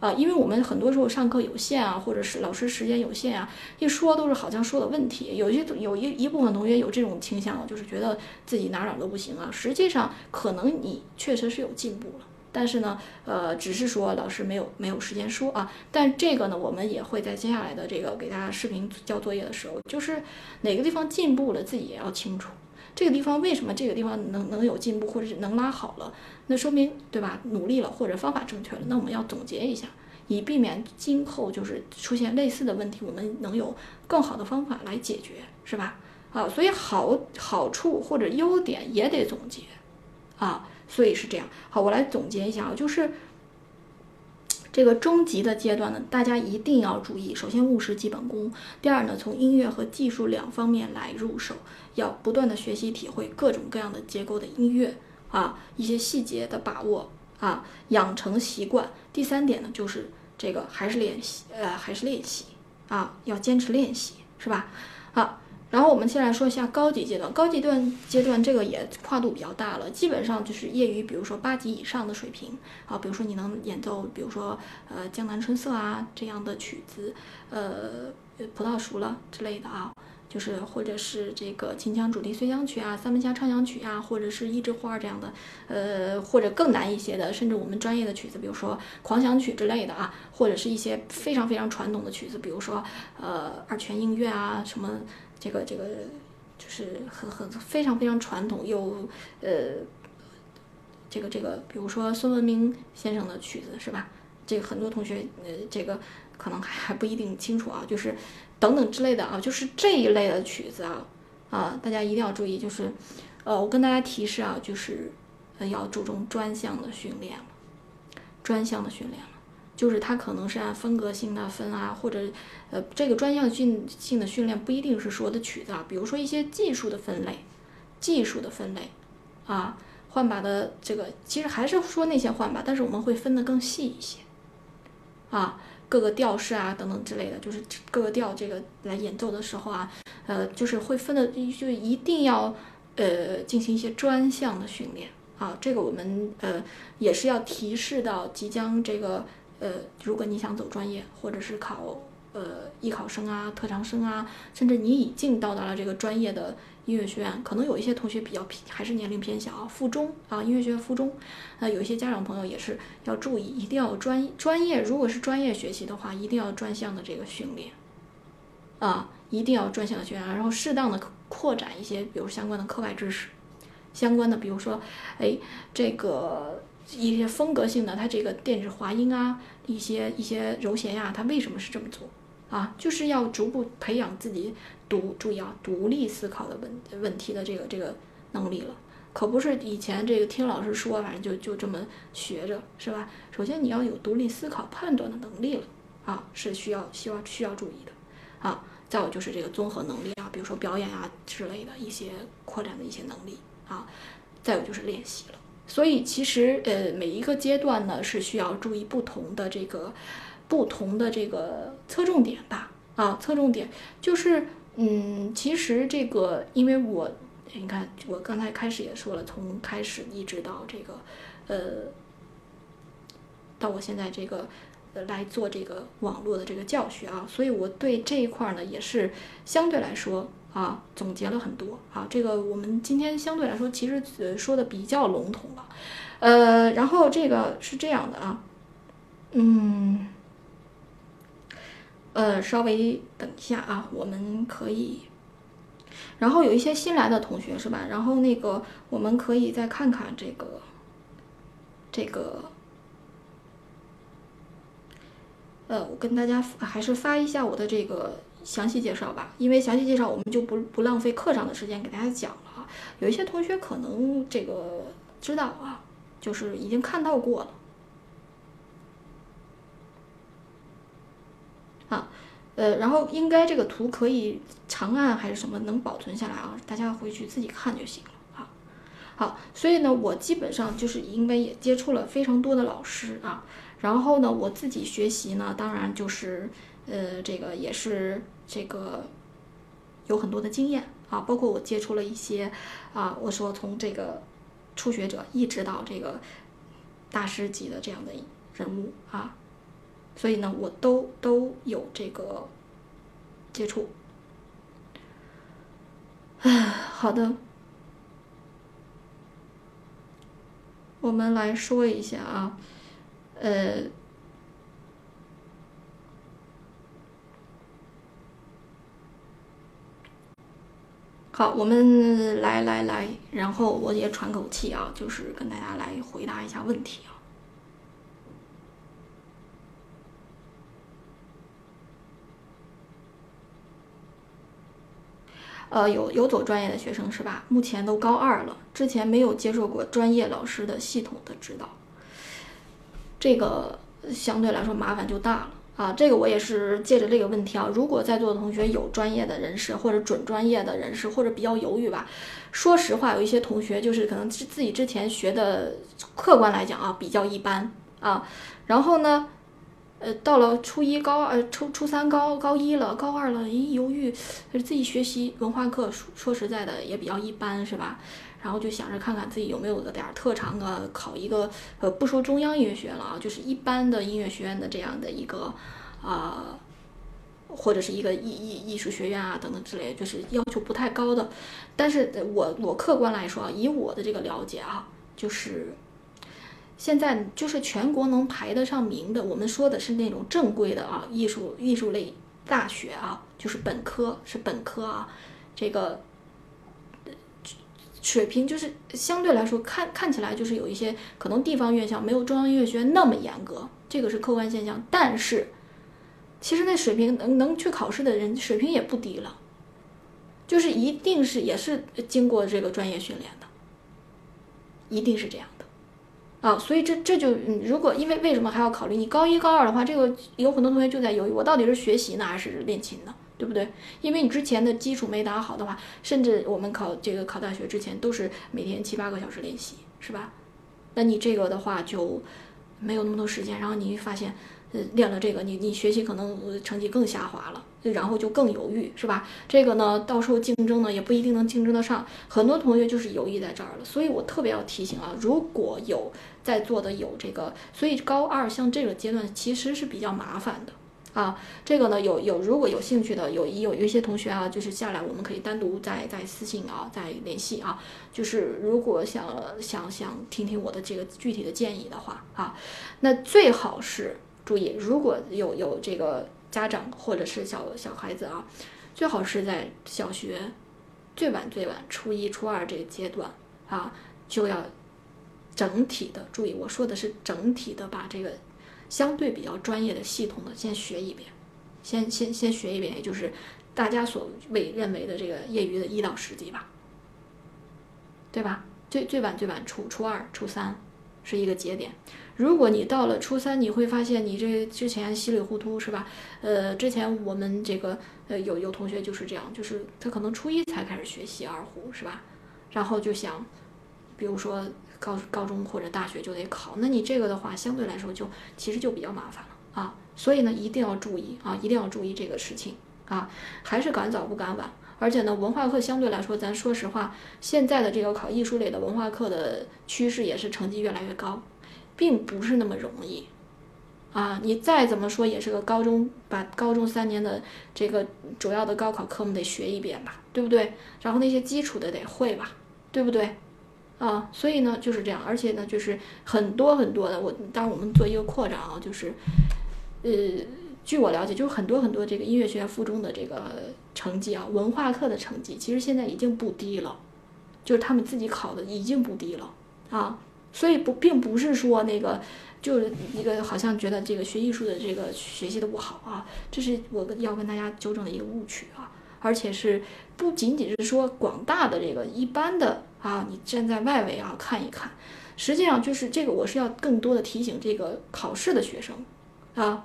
啊。因为我们很多时候上课有限啊，或者是老师时间有限啊，一说都是好像说的问题。有些有一一部分同学有这种倾向，就是觉得自己哪哪都不行啊。实际上，可能你确实是有进步了。但是呢，呃，只是说老师没有没有时间说啊。但这个呢，我们也会在接下来的这个给大家视频交作业的时候，就是哪个地方进步了，自己也要清楚。这个地方为什么这个地方能能有进步，或者是能拉好了，那说明对吧？努力了或者方法正确了，那我们要总结一下，以避免今后就是出现类似的问题，我们能有更好的方法来解决，是吧？啊，所以好好处或者优点也得总结啊。所以是这样，好，我来总结一下啊，就是 这个中级的阶段呢，大家一定要注意，首先务实基本功，第二呢，从音乐和技术两方面来入手，要不断的学习体会各种各样的结构的音乐啊，一些细节的把握啊，养成习惯。第三点呢，就是这个还是练习，呃，还是练习啊，要坚持练习，是吧？好。然后我们先来说一下高级阶段，高级段阶段这个也跨度比较大了，基本上就是业余，比如说八级以上的水平啊，比如说你能演奏，比如说呃《江南春色》啊这样的曲子，呃葡萄熟了之类的啊，就是或者是这个秦腔主题随想曲啊、三门峡畅想曲啊，或者是一枝花这样的，呃或者更难一些的，甚至我们专业的曲子，比如说狂想曲之类的啊，或者是一些非常非常传统的曲子，比如说呃二泉映月啊什么。这个这个就是很很非常非常传统又呃，这个这个，比如说孙文明先生的曲子是吧？这个很多同学呃，这个可能还还不一定清楚啊，就是等等之类的啊，就是这一类的曲子啊啊，大家一定要注意，就是呃，我跟大家提示啊，就是要注重专项的训练，专项的训练。就是它可能是按风格性的分啊，或者，呃，这个专项性性的训练不一定是说的曲子啊，比如说一些技术的分类，技术的分类，啊，换把的这个其实还是说那些换把，但是我们会分得更细一些，啊，各个调式啊等等之类的，就是各个调这个来演奏的时候啊，呃，就是会分的就一定要呃进行一些专项的训练啊，这个我们呃也是要提示到即将这个。呃，如果你想走专业，或者是考呃艺考生啊、特长生啊，甚至你已经到达了这个专业的音乐学院，可能有一些同学比较偏，还是年龄偏小，附中啊，音乐学院附中，那有一些家长朋友也是要注意，一定要专专业，如果是专业学习的话，一定要专项的这个训练，啊，一定要专项的训练，然后适当的扩展一些，比如相关的课外知识，相关的，比如说，哎，这个。一些风格性的，它这个电子滑音啊，一些一些柔弦呀，它为什么是这么做啊？就是要逐步培养自己独注意啊，独立思考的问问题的这个这个能力了，可不是以前这个听老师说，反正就就这么学着是吧？首先你要有独立思考判断的能力了啊，是需要需要需要注意的啊。再有就是这个综合能力啊，比如说表演啊之类的一些扩展的一些能力啊。再有就是练习了。所以其实呃每一个阶段呢是需要注意不同的这个不同的这个侧重点吧啊侧重点就是嗯其实这个因为我你看我刚才开始也说了从开始一直到这个呃到我现在这个来做这个网络的这个教学啊所以我对这一块呢也是相对来说。啊，总结了很多啊，这个我们今天相对来说其实呃说的比较笼统了，呃，然后这个是这样的啊，嗯，呃，稍微等一下啊，我们可以，然后有一些新来的同学是吧？然后那个我们可以再看看这个，这个，呃，我跟大家还是发一下我的这个。详细介绍吧，因为详细介绍我们就不不浪费课上的时间给大家讲了啊。有一些同学可能这个知道啊，就是已经看到过了啊，呃，然后应该这个图可以长按还是什么能保存下来啊？大家回去自己看就行了啊。好，所以呢，我基本上就是因为也接触了非常多的老师啊，然后呢，我自己学习呢，当然就是呃，这个也是。这个有很多的经验啊，包括我接触了一些啊，我说从这个初学者一直到这个大师级的这样的人物啊，所以呢，我都都有这个接触。唉，好的，我们来说一下啊，呃。好，我们来来来，然后我也喘口气啊，就是跟大家来回答一下问题啊。呃，有有走专业的学生是吧？目前都高二了，之前没有接受过专业老师的系统的指导，这个相对来说麻烦就大了。啊，这个我也是借着这个问题啊，如果在座的同学有专业的人士或者准专业的人士，或者比较犹豫吧，说实话，有一些同学就是可能自自己之前学的，客观来讲啊比较一般啊，然后呢，呃，到了初一高二、初初三高高一了，高二了，一犹豫，自己学习文化课，说说实在的也比较一般，是吧？然后就想着看看自己有没有个点儿特长啊，考一个呃不说中央音乐学院了啊，就是一般的音乐学院的这样的一个啊，或者是一个艺艺艺术学院啊等等之类，就是要求不太高的。但是我我客观来说啊，以我的这个了解啊，就是现在就是全国能排得上名的，我们说的是那种正规的啊艺术艺术类大学啊，就是本科是本科啊，这个。水平就是相对来说看看起来就是有一些可能地方院校没有中央音乐学院那么严格，这个是客观现象。但是其实那水平能能去考试的人水平也不低了，就是一定是也是经过这个专业训练的，一定是这样的啊。所以这这就如果因为为什么还要考虑你高一高二的话，这个有很多同学就在犹豫，我到底是学习呢还是练琴呢？对不对？因为你之前的基础没打好的话，甚至我们考这个考大学之前都是每天七八个小时练习，是吧？那你这个的话就没有那么多时间，然后你发现呃，练了这个，你你学习可能成绩更下滑了，然后就更犹豫，是吧？这个呢，到时候竞争呢也不一定能竞争得上。很多同学就是犹豫在这儿了，所以我特别要提醒啊，如果有在座的有这个，所以高二像这个阶段其实是比较麻烦的啊。这个呢，有有如果有兴趣的，有有有一些同学啊，就是下来我们可以单独再再私信啊，再联系啊。就是如果想想想听听我的这个具体的建议的话啊，那最好是。注意，如果有有这个家长或者是小小孩子啊，最好是在小学最晚最晚初一初二这个阶段啊，就要整体的注意，我说的是整体的把这个相对比较专业的系统的先学一遍，先先先学一遍，也就是大家所谓认为的这个业余的一到十级吧，对吧？最最晚最晚初初二初三是一个节点。如果你到了初三，你会发现你这之前稀里糊涂是吧？呃，之前我们这个呃有有同学就是这样，就是他可能初一才开始学习二胡是吧？然后就想，比如说高高中或者大学就得考，那你这个的话相对来说就其实就比较麻烦了啊。所以呢，一定要注意啊，一定要注意这个事情啊，还是赶早不赶晚。而且呢，文化课相对来说，咱说实话，现在的这个考艺术类的文化课的趋势也是成绩越来越高。并不是那么容易，啊，你再怎么说也是个高中，把高中三年的这个主要的高考科目得学一遍吧，对不对？然后那些基础的得会吧，对不对？啊，所以呢就是这样，而且呢就是很多很多的，我当然我们做一个扩展啊，就是，呃，据我了解，就是很多很多这个音乐学院附中的这个成绩啊，文化课的成绩，其实现在已经不低了，就是他们自己考的已经不低了啊。所以不，并不是说那个，就是一个好像觉得这个学艺术的这个学习的不好啊，这是我要跟大家纠正的一个误区啊，而且是不仅仅是说广大的这个一般的啊，你站在外围啊看一看，实际上就是这个我是要更多的提醒这个考试的学生啊，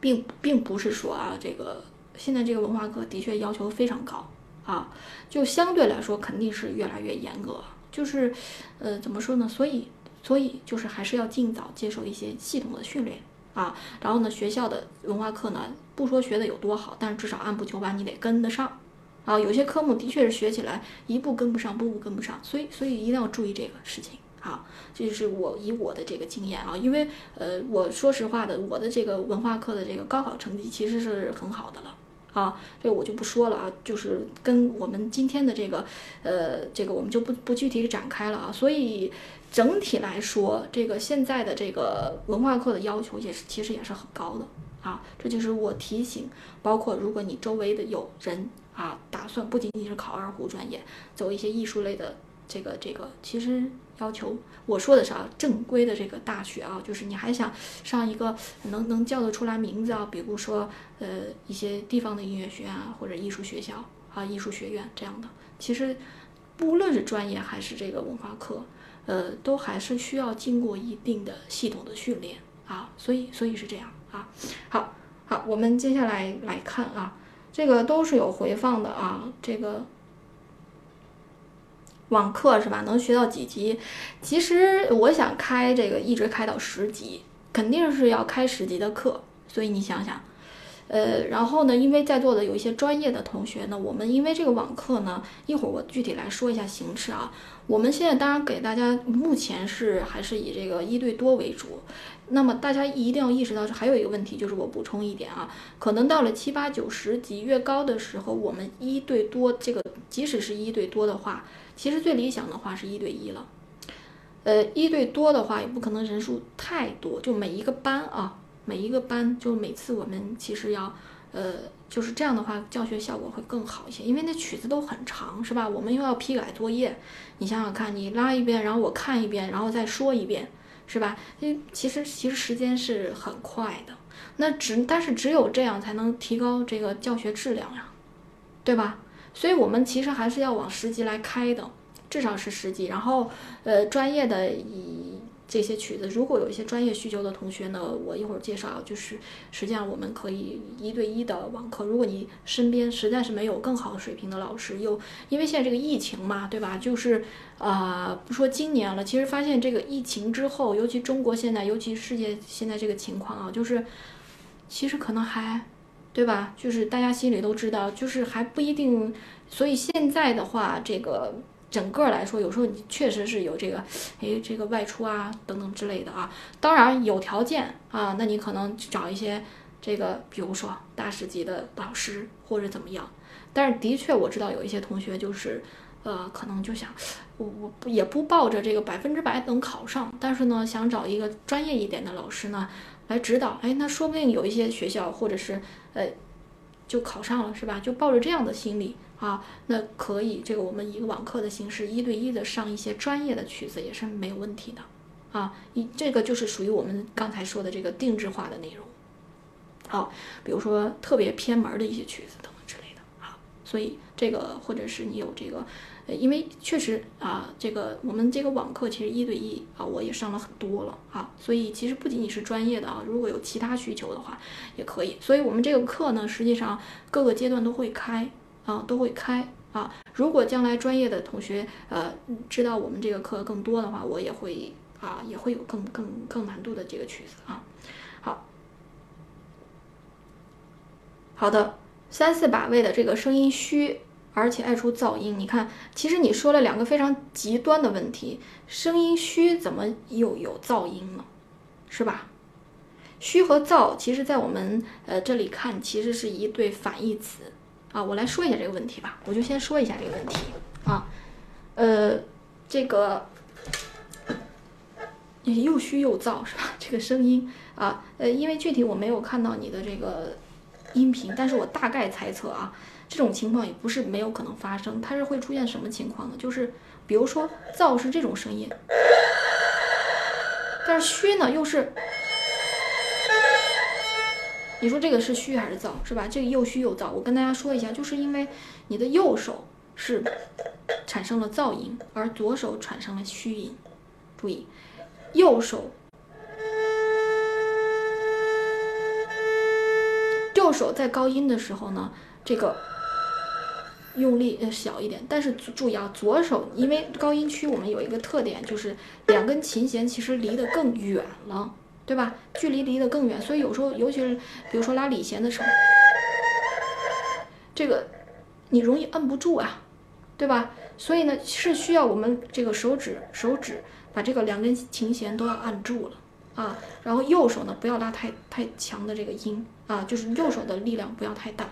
并并不是说啊这个现在这个文化课的确要求非常高啊，就相对来说肯定是越来越严格。就是，呃，怎么说呢？所以，所以就是还是要尽早接受一些系统的训练啊。然后呢，学校的文化课呢，不说学的有多好，但是至少按部就班，你得跟得上啊。有些科目的确是学起来一步跟不上，步步跟不上，所以，所以一定要注意这个事情啊。这就是我以我的这个经验啊，因为呃，我说实话的，我的这个文化课的这个高考成绩其实是很好的了。啊，这我就不说了啊，就是跟我们今天的这个，呃，这个我们就不不具体展开了啊。所以整体来说，这个现在的这个文化课的要求也是其实也是很高的啊。这就是我提醒，包括如果你周围的有人啊，打算不仅仅是考二胡专业，走一些艺术类的这个这个，其实。要求我说的是啊，正规的这个大学啊，就是你还想上一个能能叫得出来名字啊，比如说呃一些地方的音乐学院啊，或者艺术学校啊、艺术学院这样的，其实不论是专业还是这个文化课，呃，都还是需要经过一定的系统的训练啊，所以所以是这样啊。好，好，我们接下来来看啊，这个都是有回放的啊，这个。网课是吧？能学到几级？其实我想开这个，一直开到十级，肯定是要开十级的课。所以你想想，呃，然后呢，因为在座的有一些专业的同学呢，我们因为这个网课呢，一会儿我具体来说一下形式啊。我们现在当然给大家目前是还是以这个一对多为主。那么大家一定要意识到，还有一个问题，就是我补充一点啊，可能到了七八九十级越高的时候，我们一对多这个，即使是一对多的话。其实最理想的话是一对一了，呃，一对多的话也不可能人数太多，就每一个班啊，每一个班就每次我们其实要，呃，就是这样的话教学效果会更好一些，因为那曲子都很长，是吧？我们又要批改作业，你想想看，你拉一遍，然后我看一遍，然后再说一遍，是吧？因为其实其实时间是很快的，那只但是只有这样才能提高这个教学质量呀，对吧？所以，我们其实还是要往十级来开的，至少是十级。然后，呃，专业的以这些曲子。如果有一些专业需求的同学呢，我一会儿介绍，就是实际上我们可以一对一的网课。如果你身边实在是没有更好的水平的老师，又因为现在这个疫情嘛，对吧？就是啊，不说今年了，其实发现这个疫情之后，尤其中国现在，尤其世界现在这个情况啊，就是其实可能还，对吧？就是大家心里都知道，就是还不一定。所以现在的话，这个。整个来说，有时候你确实是有这个，哎，这个外出啊等等之类的啊。当然有条件啊，那你可能去找一些这个，比如说大师级的老师或者怎么样。但是的确我知道有一些同学就是，呃，可能就想，我我也不抱着这个百分之百能考上，但是呢，想找一个专业一点的老师呢来指导。哎，那说不定有一些学校或者是呃，就考上了，是吧？就抱着这样的心理。啊，那可以，这个我们一个网课的形式，一对一的上一些专业的曲子也是没有问题的，啊，一这个就是属于我们刚才说的这个定制化的内容，好，比如说特别偏门的一些曲子等等之类的，啊，所以这个或者是你有这个，因为确实啊，这个我们这个网课其实一对一啊，我也上了很多了啊，所以其实不仅仅是专业的啊，如果有其他需求的话也可以，所以我们这个课呢，实际上各个阶段都会开。啊，都会开啊。如果将来专业的同学呃知道我们这个课更多的话，我也会啊，也会有更更更难度的这个曲子啊。好，好的，三四把位的这个声音虚，而且爱出噪音。你看，其实你说了两个非常极端的问题，声音虚怎么又有噪音呢？是吧？虚和噪，其实在我们呃这里看，其实是一对反义词。啊，我来说一下这个问题吧。我就先说一下这个问题啊，呃，这个又虚又燥是吧？这个声音啊，呃，因为具体我没有看到你的这个音频，但是我大概猜测啊，这种情况也不是没有可能发生。它是会出现什么情况呢？就是比如说燥是这种声音，但是虚呢又是。你说这个是虚还是燥，是吧？这个又虚又燥。我跟大家说一下，就是因为你的右手是产生了噪音，而左手产生了虚音。注意，右手右手在高音的时候呢，这个用力呃小一点。但是注意啊，左手因为高音区我们有一个特点，就是两根琴弦其实离得更远了。对吧？距离离得更远，所以有时候，尤其是比如说拉里弦的时候，这个你容易摁不住啊，对吧？所以呢，是需要我们这个手指手指把这个两根琴弦都要按住了啊，然后右手呢不要拉太太强的这个音啊，就是右手的力量不要太大。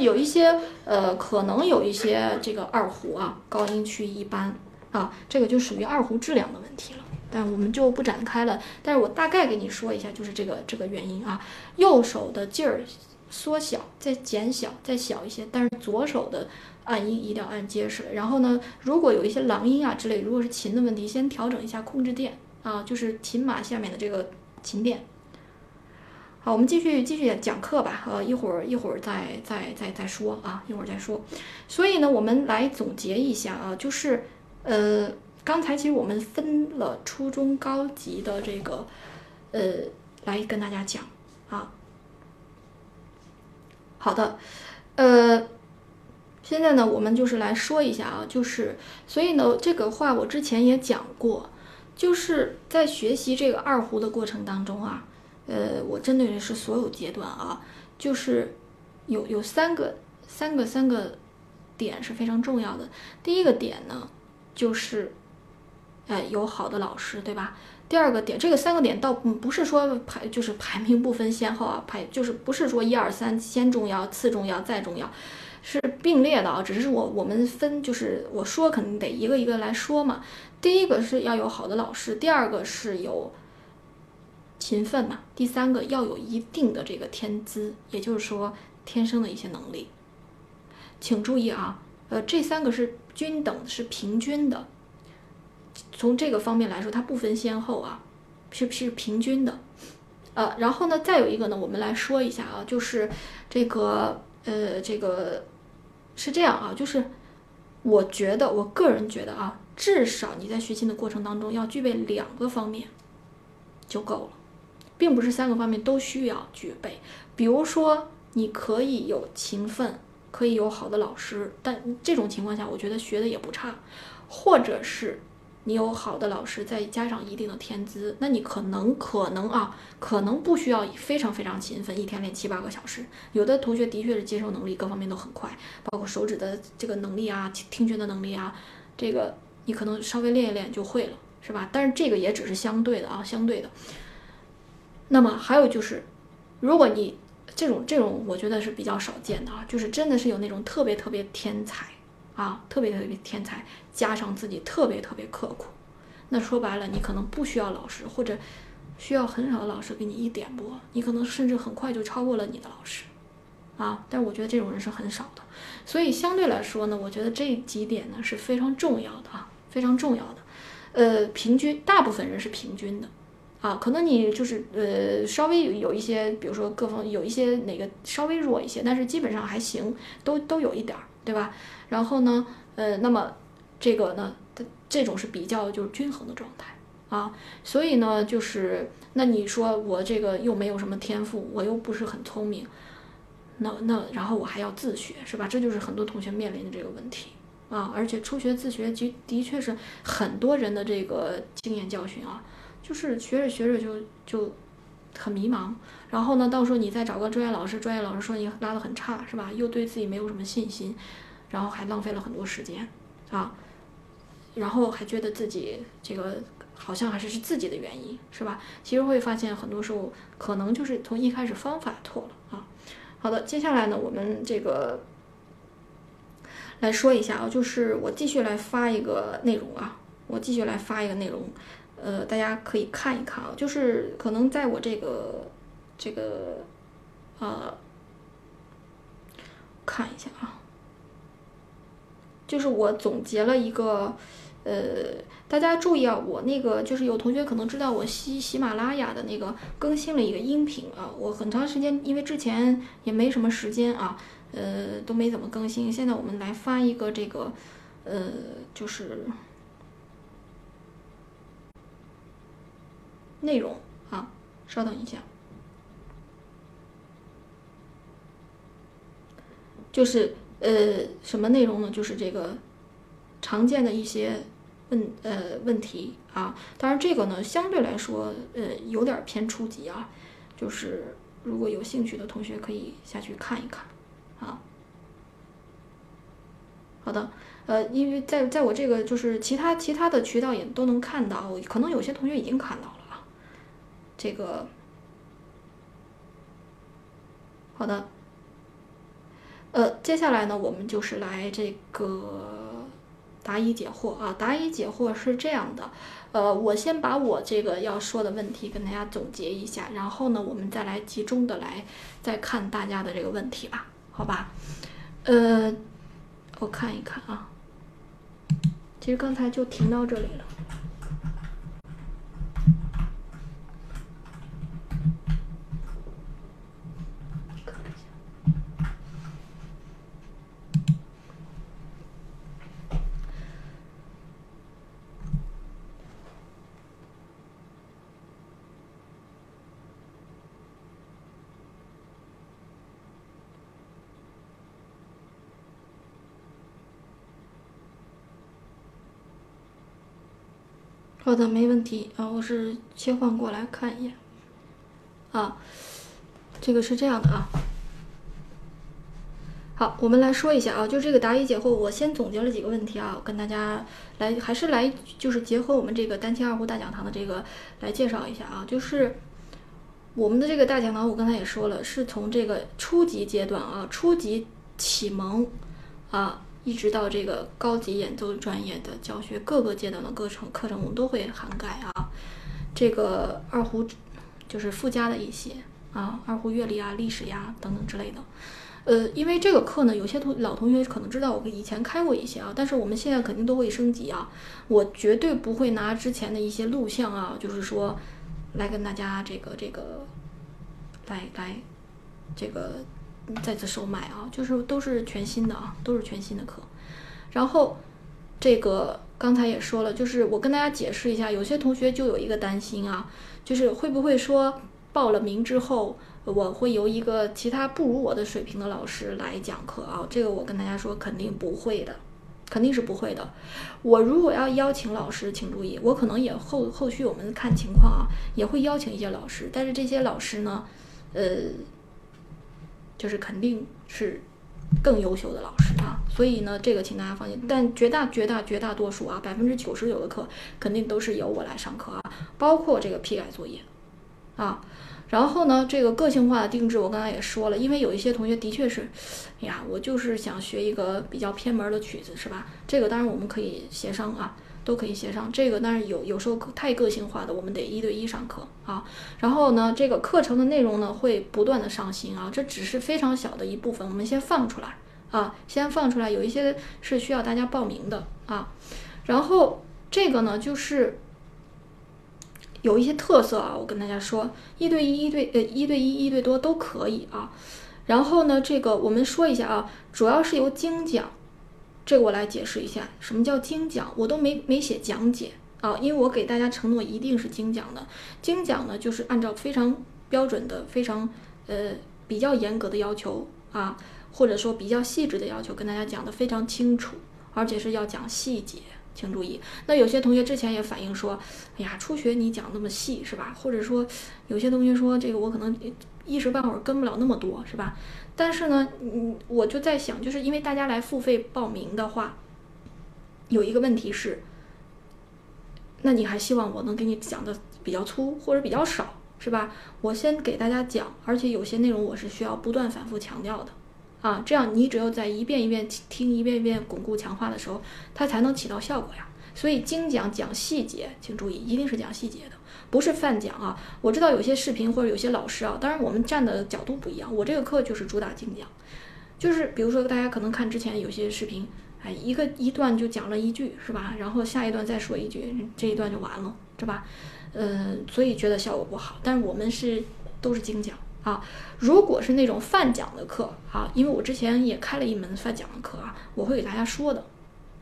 有一些，呃，可能有一些这个二胡啊，高音区一般啊，这个就属于二胡质量的问题了，但我们就不展开了。但是我大概给你说一下，就是这个这个原因啊，右手的劲儿缩小，再减小，再小一些，但是左手的按音一定要按结实。然后呢，如果有一些狼音啊之类，如果是琴的问题，先调整一下控制垫啊，就是琴码下面的这个琴垫。好，我们继续继续讲课吧。呃，一会儿一会儿再再再再说啊，一会儿再说。所以呢，我们来总结一下啊，就是呃，刚才其实我们分了初中高级的这个呃来跟大家讲啊。好的，呃，现在呢，我们就是来说一下啊，就是所以呢，这个话我之前也讲过，就是在学习这个二胡的过程当中啊。呃，我针对的是所有阶段啊，就是有有三个三个三个点是非常重要的。第一个点呢，就是呃有好的老师，对吧？第二个点，这个三个点倒不是说排就是排名不分先后啊，排就是不是说一二三先重要次重要再重要，是并列的啊。只是我我们分就是我说肯定得一个一个来说嘛。第一个是要有好的老师，第二个是有。勤奋嘛，第三个要有一定的这个天资，也就是说天生的一些能力。请注意啊，呃，这三个是均等，是平均的。从这个方面来说，它不分先后啊，是是平均的。呃，然后呢，再有一个呢，我们来说一下啊，就是这个呃，这个是这样啊，就是我觉得，我个人觉得啊，至少你在学习的过程当中要具备两个方面就够了，并不是三个方面都需要具备。比如说，你可以有勤奋，可以有好的老师，但这种情况下，我觉得学的也不差，或者是。你有好的老师，再加上一定的天资，那你可能可能啊，可能不需要非常非常勤奋，一天练七八个小时。有的同学的确是接受能力各方面都很快，包括手指的这个能力啊，听觉的能力啊，这个你可能稍微练一练就会了，是吧？但是这个也只是相对的啊，相对的。那么还有就是，如果你这种这种，我觉得是比较少见的啊，就是真的是有那种特别特别天才。啊，特别特别天才，加上自己特别特别刻苦，那说白了，你可能不需要老师，或者需要很少的老师给你一点拨，你可能甚至很快就超过了你的老师，啊，但是我觉得这种人是很少的，所以相对来说呢，我觉得这几点呢是非常重要的啊，非常重要的，呃，平均，大部分人是平均的，啊，可能你就是呃稍微有一些，比如说各方有一些哪个稍微弱一些，但是基本上还行，都都有一点儿，对吧？然后呢，呃，那么这个呢，它这种是比较就是均衡的状态啊，所以呢，就是那你说我这个又没有什么天赋，我又不是很聪明，那那然后我还要自学是吧？这就是很多同学面临的这个问题啊，而且初学自学，的的确是很多人的这个经验教训啊，就是学着学着就就很迷茫，然后呢，到时候你再找个专业老师，专业老师说你拉的很差是吧？又对自己没有什么信心。然后还浪费了很多时间，啊，然后还觉得自己这个好像还是是自己的原因，是吧？其实会发现很多时候可能就是从一开始方法错了啊。好的，接下来呢，我们这个来说一下啊，就是我继续来发一个内容啊，我继续来发一个内容，呃，大家可以看一看啊，就是可能在我这个这个呃，看一下啊。就是我总结了一个，呃，大家注意啊，我那个就是有同学可能知道我喜喜马拉雅的那个更新了一个音频啊，我很长时间因为之前也没什么时间啊，呃，都没怎么更新。现在我们来发一个这个，呃，就是内容啊，稍等一下，就是。呃，什么内容呢？就是这个常见的一些问呃问题啊。当然，这个呢相对来说呃有点偏初级啊。就是如果有兴趣的同学可以下去看一看啊。好的，呃，因为在在我这个就是其他其他的渠道也都能看到，可能有些同学已经看到。这个好的。呃，接下来呢，我们就是来这个答疑解惑啊。答疑解惑是这样的，呃，我先把我这个要说的问题跟大家总结一下，然后呢，我们再来集中的来再看大家的这个问题吧，好吧？呃，我看一看啊，其实刚才就停到这里了。好的，没问题啊，我是切换过来看一眼啊，这个是这样的啊。好，我们来说一下啊，就这个答疑解惑，我先总结了几个问题啊，跟大家来还是来就是结合我们这个单亲二胡大讲堂的这个来介绍一下啊，就是我们的这个大讲堂，我刚才也说了，是从这个初级阶段啊，初级启蒙啊。一直到这个高级演奏专业的教学，各个阶段的课程课程我们都会涵盖啊。这个二胡就是附加的一些啊，二胡乐理啊、历史呀等等之类的。呃，因为这个课呢，有些同老同学可能知道我以前开过一些啊，但是我们现在肯定都会升级啊。我绝对不会拿之前的一些录像啊，就是说来跟大家这个这个来来这个再次售卖啊，就是都是全新的啊，都是全新的课。然后这个刚才也说了，就是我跟大家解释一下，有些同学就有一个担心啊，就是会不会说报了名之后，我会由一个其他不如我的水平的老师来讲课啊？这个我跟大家说，肯定不会的。肯定是不会的。我如果要邀请老师，请注意，我可能也后后续我们看情况啊，也会邀请一些老师。但是这些老师呢，呃，就是肯定是更优秀的老师啊。所以呢，这个请大家放心。但绝大绝大绝大多数啊，百分之九十九的课肯定都是由我来上课啊，包括这个批改作业啊。然后呢，这个个性化的定制，我刚才也说了，因为有一些同学的确是，哎呀，我就是想学一个比较偏门的曲子，是吧？这个当然我们可以协商啊，都可以协商。这个但是有有时候太个性化的，我们得一对一上课啊。然后呢，这个课程的内容呢会不断的上新啊，这只是非常小的一部分，我们先放出来啊，先放出来。有一些是需要大家报名的啊。然后这个呢就是。有一些特色啊，我跟大家说，一对一、一对呃一对一、一对多都可以啊。然后呢，这个我们说一下啊，主要是由精讲，这个我来解释一下，什么叫精讲，我都没没写讲解啊，因为我给大家承诺一定是精讲的。精讲呢，就是按照非常标准的、非常呃比较严格的要求啊，或者说比较细致的要求，跟大家讲的非常清楚，而且是要讲细节。请注意，那有些同学之前也反映说，哎呀，初学你讲那么细是吧？或者说有些同学说这个我可能一时半会儿跟不了那么多是吧？但是呢，嗯，我就在想，就是因为大家来付费报名的话，有一个问题是，那你还希望我能给你讲的比较粗或者比较少是吧？我先给大家讲，而且有些内容我是需要不断反复强调的。啊，这样你只有在一遍一遍听、一遍一遍巩固强化的时候，它才能起到效果呀。所以精讲讲细节，请注意，一定是讲细节的，不是泛讲啊。我知道有些视频或者有些老师啊，当然我们站的角度不一样。我这个课就是主打精讲，就是比如说大家可能看之前有些视频，哎，一个一段就讲了一句是吧？然后下一段再说一句，这一段就完了，是吧？嗯，所以觉得效果不好。但是我们是都是精讲。啊，如果是那种泛讲的课啊，因为我之前也开了一门泛讲的课啊，我会给大家说的，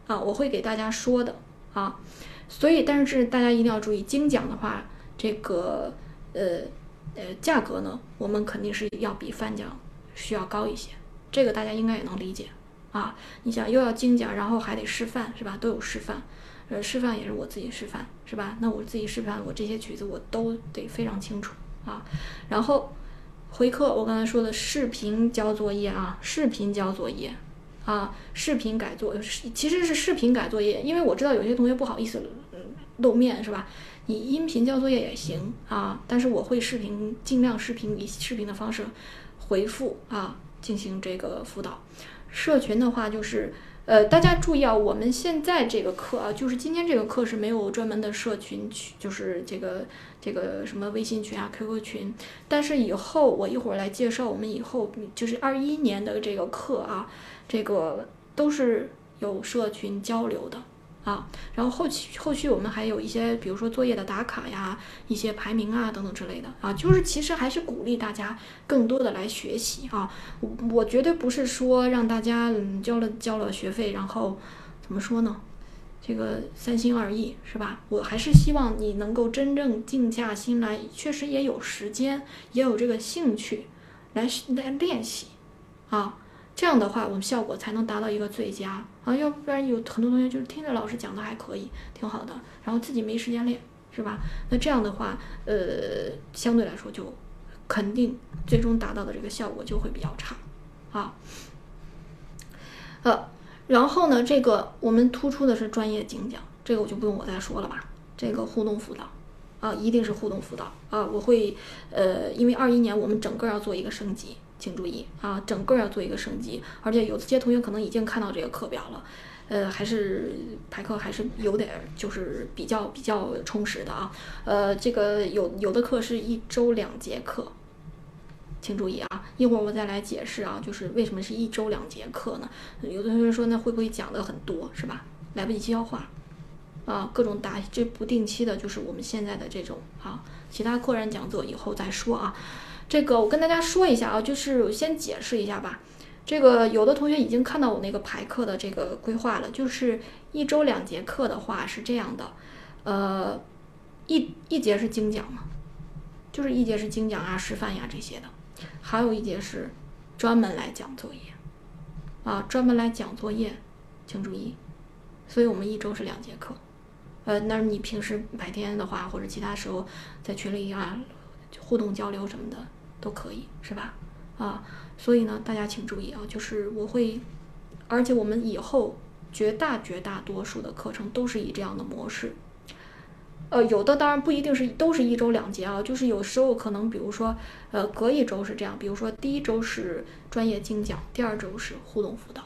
啊，我会给大家说的啊，所以但是大家一定要注意，精讲的话，这个呃呃价格呢，我们肯定是要比泛讲需要高一些，这个大家应该也能理解啊。你想又要精讲，然后还得示范是吧？都有示范，呃，示范也是我自己示范是吧？那我自己示范，我这些曲子我都得非常清楚啊，然后。回课，我刚才说的视频交作业啊，视频交作业啊，视频改作，其实是视频改作业，因为我知道有些同学不好意思露面，是吧？你音频交作业也行啊，但是我会视频，尽量视频以视频的方式回复啊，进行这个辅导。社群的话就是。呃，大家注意啊，我们现在这个课啊，就是今天这个课是没有专门的社群群，就是这个这个什么微信群啊、QQ 群。但是以后我一会儿来介绍我们以后就是二一年的这个课啊，这个都是有社群交流的。啊，然后后期后续我们还有一些，比如说作业的打卡呀，一些排名啊等等之类的啊，就是其实还是鼓励大家更多的来学习啊。我我绝对不是说让大家嗯交了交了学费，然后怎么说呢？这个三心二意是吧？我还是希望你能够真正静下心来，确实也有时间，也有这个兴趣来来练习啊。这样的话，我们效果才能达到一个最佳啊！要不然有很多同学就是听着老师讲的还可以，挺好的，然后自己没时间练，是吧？那这样的话，呃，相对来说就肯定最终达到的这个效果就会比较差啊。呃，然后呢，这个我们突出的是专业精讲，这个我就不用我再说了吧？这个互动辅导啊，一定是互动辅导啊！我会呃，因为二一年我们整个要做一个升级。请注意啊，整个要做一个升级，而且有些同学可能已经看到这个课表了，呃，还是排课还是有点就是比较比较充实的啊，呃，这个有有的课是一周两节课，请注意啊，一会儿我再来解释啊，就是为什么是一周两节课呢？有的同学说那会不会讲的很多是吧？来不及消化啊，各种答这不定期的，就是我们现在的这种啊，其他个人讲座以后再说啊。这个我跟大家说一下啊，就是我先解释一下吧。这个有的同学已经看到我那个排课的这个规划了，就是一周两节课的话是这样的，呃，一一节是精讲嘛，就是一节是精讲啊、示范呀这些的，还有一节是专门来讲作业啊，专门来讲作业，请注意，所以我们一周是两节课，呃，那你平时白天的话或者其他时候在群里啊互动交流什么的都可以，是吧？啊。所以呢，大家请注意啊，就是我会，而且我们以后绝大绝大多数的课程都是以这样的模式。呃，有的当然不一定是都是一周两节啊，就是有时候可能比如说，呃，隔一周是这样，比如说第一周是专业精讲，第二周是互动辅导，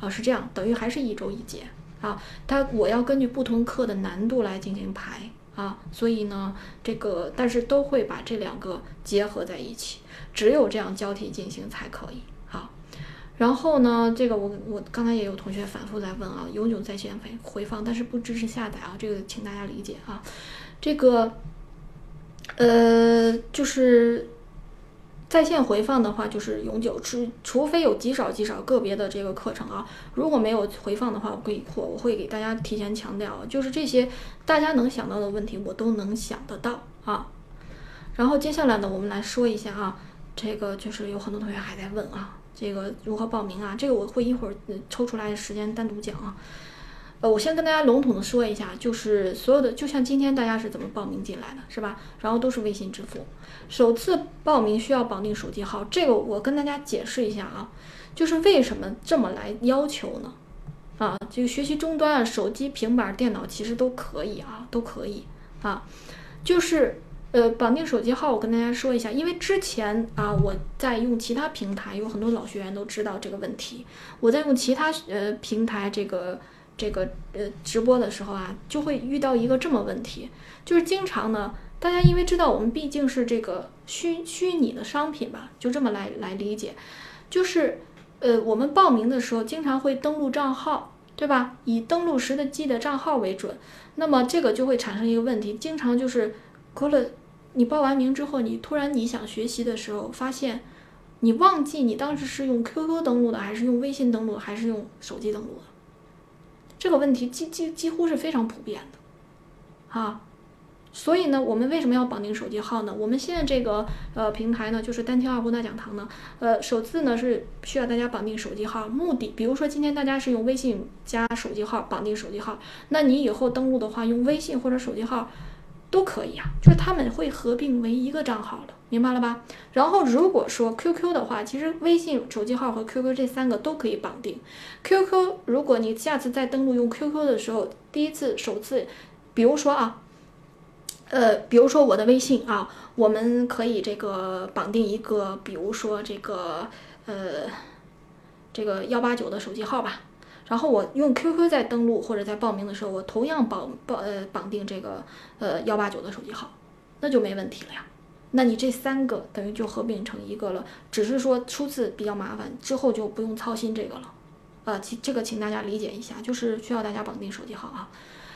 啊，是这样，等于还是一周一节啊。它我要根据不同课的难度来进行排啊，所以呢，这个但是都会把这两个结合在一起。只有这样交替进行才可以。好，然后呢，这个我我刚才也有同学反复在问啊，永久在线回回放，但是不支持下载啊，这个请大家理解啊。这个，呃，就是在线回放的话，就是永久，除除非有极少极少个别的这个课程啊，如果没有回放的话，我可以扩，我会给大家提前强调，就是这些大家能想到的问题，我都能想得到啊。然后接下来呢，我们来说一下啊。这个就是有很多同学还在问啊，这个如何报名啊？这个我会一会儿抽出来时间单独讲啊。呃，我先跟大家笼统的说一下，就是所有的，就像今天大家是怎么报名进来的，是吧？然后都是微信支付。首次报名需要绑定手机号，这个我跟大家解释一下啊，就是为什么这么来要求呢？啊，这个学习终端啊，手机、平板、电脑其实都可以啊，都可以啊，就是。呃，绑定手机号，我跟大家说一下，因为之前啊，我在用其他平台，有很多老学员都知道这个问题。我在用其他呃平台这个这个呃直播的时候啊，就会遇到一个这么问题，就是经常呢，大家因为知道我们毕竟是这个虚虚拟的商品吧，就这么来来理解，就是呃我们报名的时候经常会登录账号，对吧？以登录时的记的账号为准，那么这个就会产生一个问题，经常就是过了。你报完名之后，你突然你想学习的时候，发现你忘记你当时是用 QQ 登录的，还是用微信登录，还是用手机登录？这个问题几几几乎是非常普遍的，啊，所以呢，我们为什么要绑定手机号呢？我们现在这个呃平台呢，就是单听二胡大讲堂呢，呃，首次呢是需要大家绑定手机号，目的，比如说今天大家是用微信加手机号绑定手机号，那你以后登录的话，用微信或者手机号。都可以啊，就是他们会合并为一个账号的，明白了吧？然后如果说 QQ 的话，其实微信手机号和 QQ 这三个都可以绑定。QQ 如果你下次再登录用 QQ 的时候，第一次首次，比如说啊，呃，比如说我的微信啊，我们可以这个绑定一个，比如说这个呃，这个幺八九的手机号吧。然后我用 QQ 在登录或者在报名的时候，我同样绑绑呃绑定这个呃幺八九的手机号，那就没问题了呀。那你这三个等于就合并成一个了，只是说初次比较麻烦，之后就不用操心这个了。呃，其这个请大家理解一下，就是需要大家绑定手机号啊。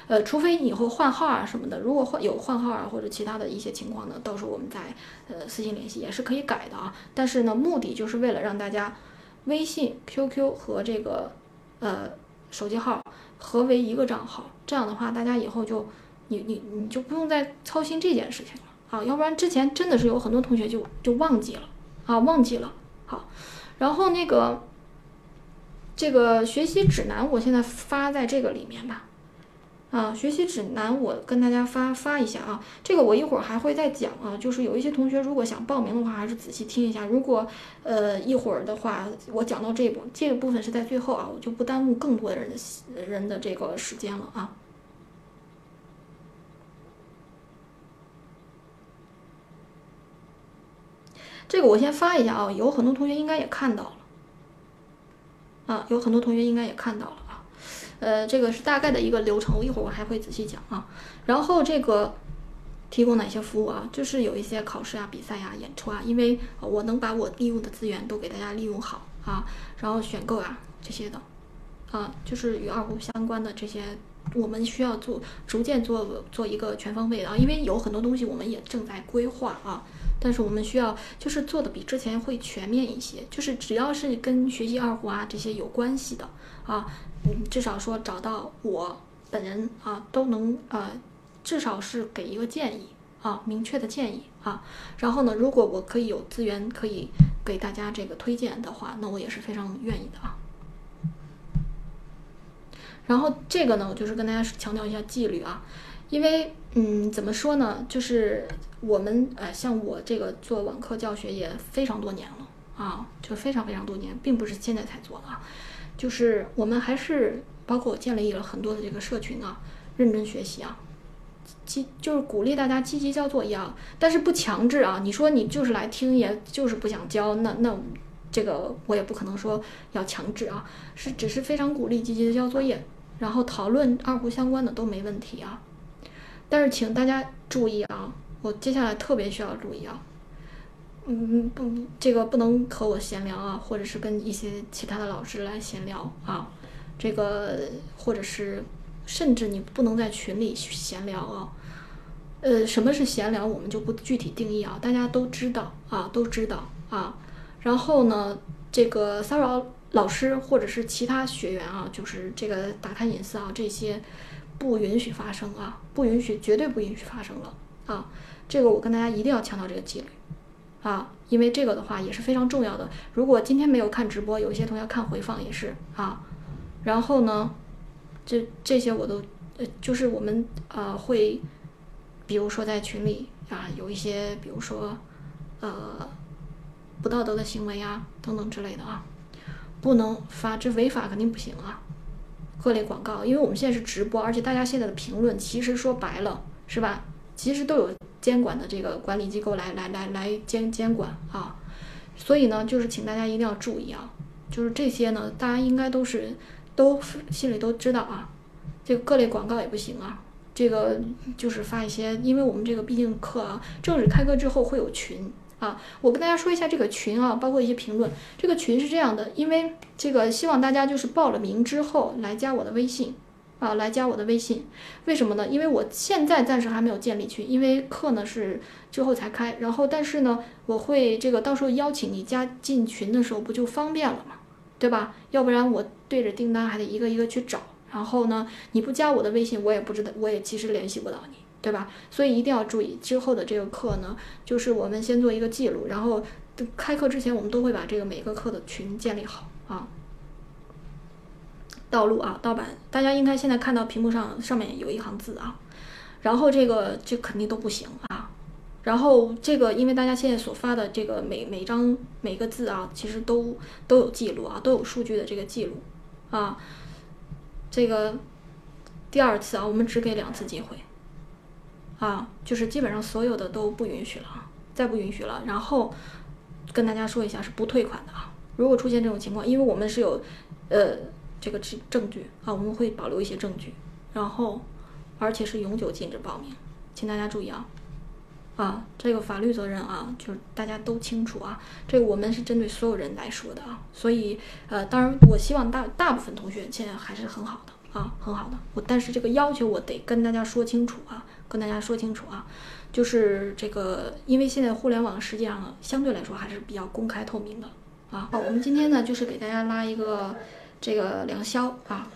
呃，除非你以后换号啊什么的，如果换有换号啊或者其他的一些情况呢，到时候我们再呃私信联系也是可以改的啊。但是呢，目的就是为了让大家微信、QQ 和这个。呃，手机号合为一个账号，这样的话，大家以后就你你你就不用再操心这件事情啊，要不然之前真的是有很多同学就就忘记了啊，忘记了。好，然后那个这个学习指南，我现在发在这个里面吧。啊，学习指南我跟大家发发一下啊，这个我一会儿还会再讲啊。就是有一些同学如果想报名的话，还是仔细听一下。如果呃一会儿的话，我讲到这部这个部分是在最后啊，我就不耽误更多的人的人的这个时间了啊。这个我先发一下啊，有很多同学应该也看到了啊，有很多同学应该也看到了啊。呃，这个是大概的一个流程，我一会儿我还会仔细讲啊。然后这个提供哪些服务啊？就是有一些考试啊、比赛呀、演出啊，因为我能把我利用的资源都给大家利用好啊。然后选购啊这些的，啊，就是与二胡相关的这些我们需要做逐渐做做一个全方位的啊，因为有很多东西我们也正在规划啊，但是我们需要就是做的比之前会全面一些，就是只要是跟学习二胡啊这些有关系的啊，嗯，至少说找到我本人啊都能啊，至少是给一个建议啊，明确的建议啊，然后呢，如果我可以有资源可以给大家这个推荐的话，那我也是非常愿意的啊。然后这个呢，我就是跟大家强调一下纪律啊，因为嗯，怎么说呢，就是我们呃，像我这个做网课教学也非常多年了啊，就非常非常多年，并不是现在才做的啊，就是我们还是包括我建立了很多的这个社群啊，认真学习啊，积就是鼓励大家积极交作业啊，但是不强制啊，你说你就是来听，也就是不想交，那那这个我也不可能说要强制啊，是只是非常鼓励积极的交作业。然后讨论二胡相关的都没问题啊，但是请大家注意啊，我接下来特别需要注意啊，嗯不，这个不能和我闲聊啊，或者是跟一些其他的老师来闲聊啊，这个或者是甚至你不能在群里闲聊啊，呃，什么是闲聊，我们就不具体定义啊，大家都知道啊，都知道啊，然后呢，这个骚扰。老师或者是其他学员啊，就是这个打探隐私啊，这些不允许发生啊，不允许，绝对不允许发生了啊！这个我跟大家一定要强调这个纪律啊，因为这个的话也是非常重要的。如果今天没有看直播，有一些同学看回放也是啊。然后呢，这这些我都呃，就是我们呃会，比如说在群里啊，有一些比如说呃不道德的行为啊等等之类的啊。不能发，这违法肯定不行啊！各类广告，因为我们现在是直播，而且大家现在的评论，其实说白了是吧？其实都有监管的这个管理机构来来来来监监管啊。所以呢，就是请大家一定要注意啊，就是这些呢，大家应该都是都心里都知道啊。这个各类广告也不行啊，这个就是发一些，因为我们这个毕竟课啊，正式开课之后会有群。啊，我跟大家说一下这个群啊，包括一些评论。这个群是这样的，因为这个希望大家就是报了名之后来加我的微信，啊，来加我的微信。为什么呢？因为我现在暂时还没有建立群，因为课呢是之后才开。然后，但是呢，我会这个到时候邀请你加进群的时候，不就方便了吗？对吧？要不然我对着订单还得一个一个去找。然后呢，你不加我的微信，我也不知道，我也其实联系不到你。对吧？所以一定要注意之后的这个课呢，就是我们先做一个记录，然后开课之前我们都会把这个每个课的群建立好啊。道路啊，盗版，大家应该现在看到屏幕上上面有一行字啊，然后这个这肯定都不行啊。然后这个因为大家现在所发的这个每每张每个字啊，其实都都有记录啊，都有数据的这个记录啊。这个第二次啊，我们只给两次机会。啊，就是基本上所有的都不允许了啊，再不允许了。然后跟大家说一下，是不退款的啊。如果出现这种情况，因为我们是有呃这个证证据啊，我们会保留一些证据。然后而且是永久禁止报名，请大家注意啊啊，这个法律责任啊，就是大家都清楚啊。这个我们是针对所有人来说的啊，所以呃，当然我希望大大部分同学现在还是很好的啊，很好的。我但是这个要求我得跟大家说清楚啊。跟大家说清楚啊，就是这个，因为现在互联网实际上相对来说还是比较公开透明的啊。好，我们今天呢，就是给大家拉一个这个《良宵》啊。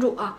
关注啊。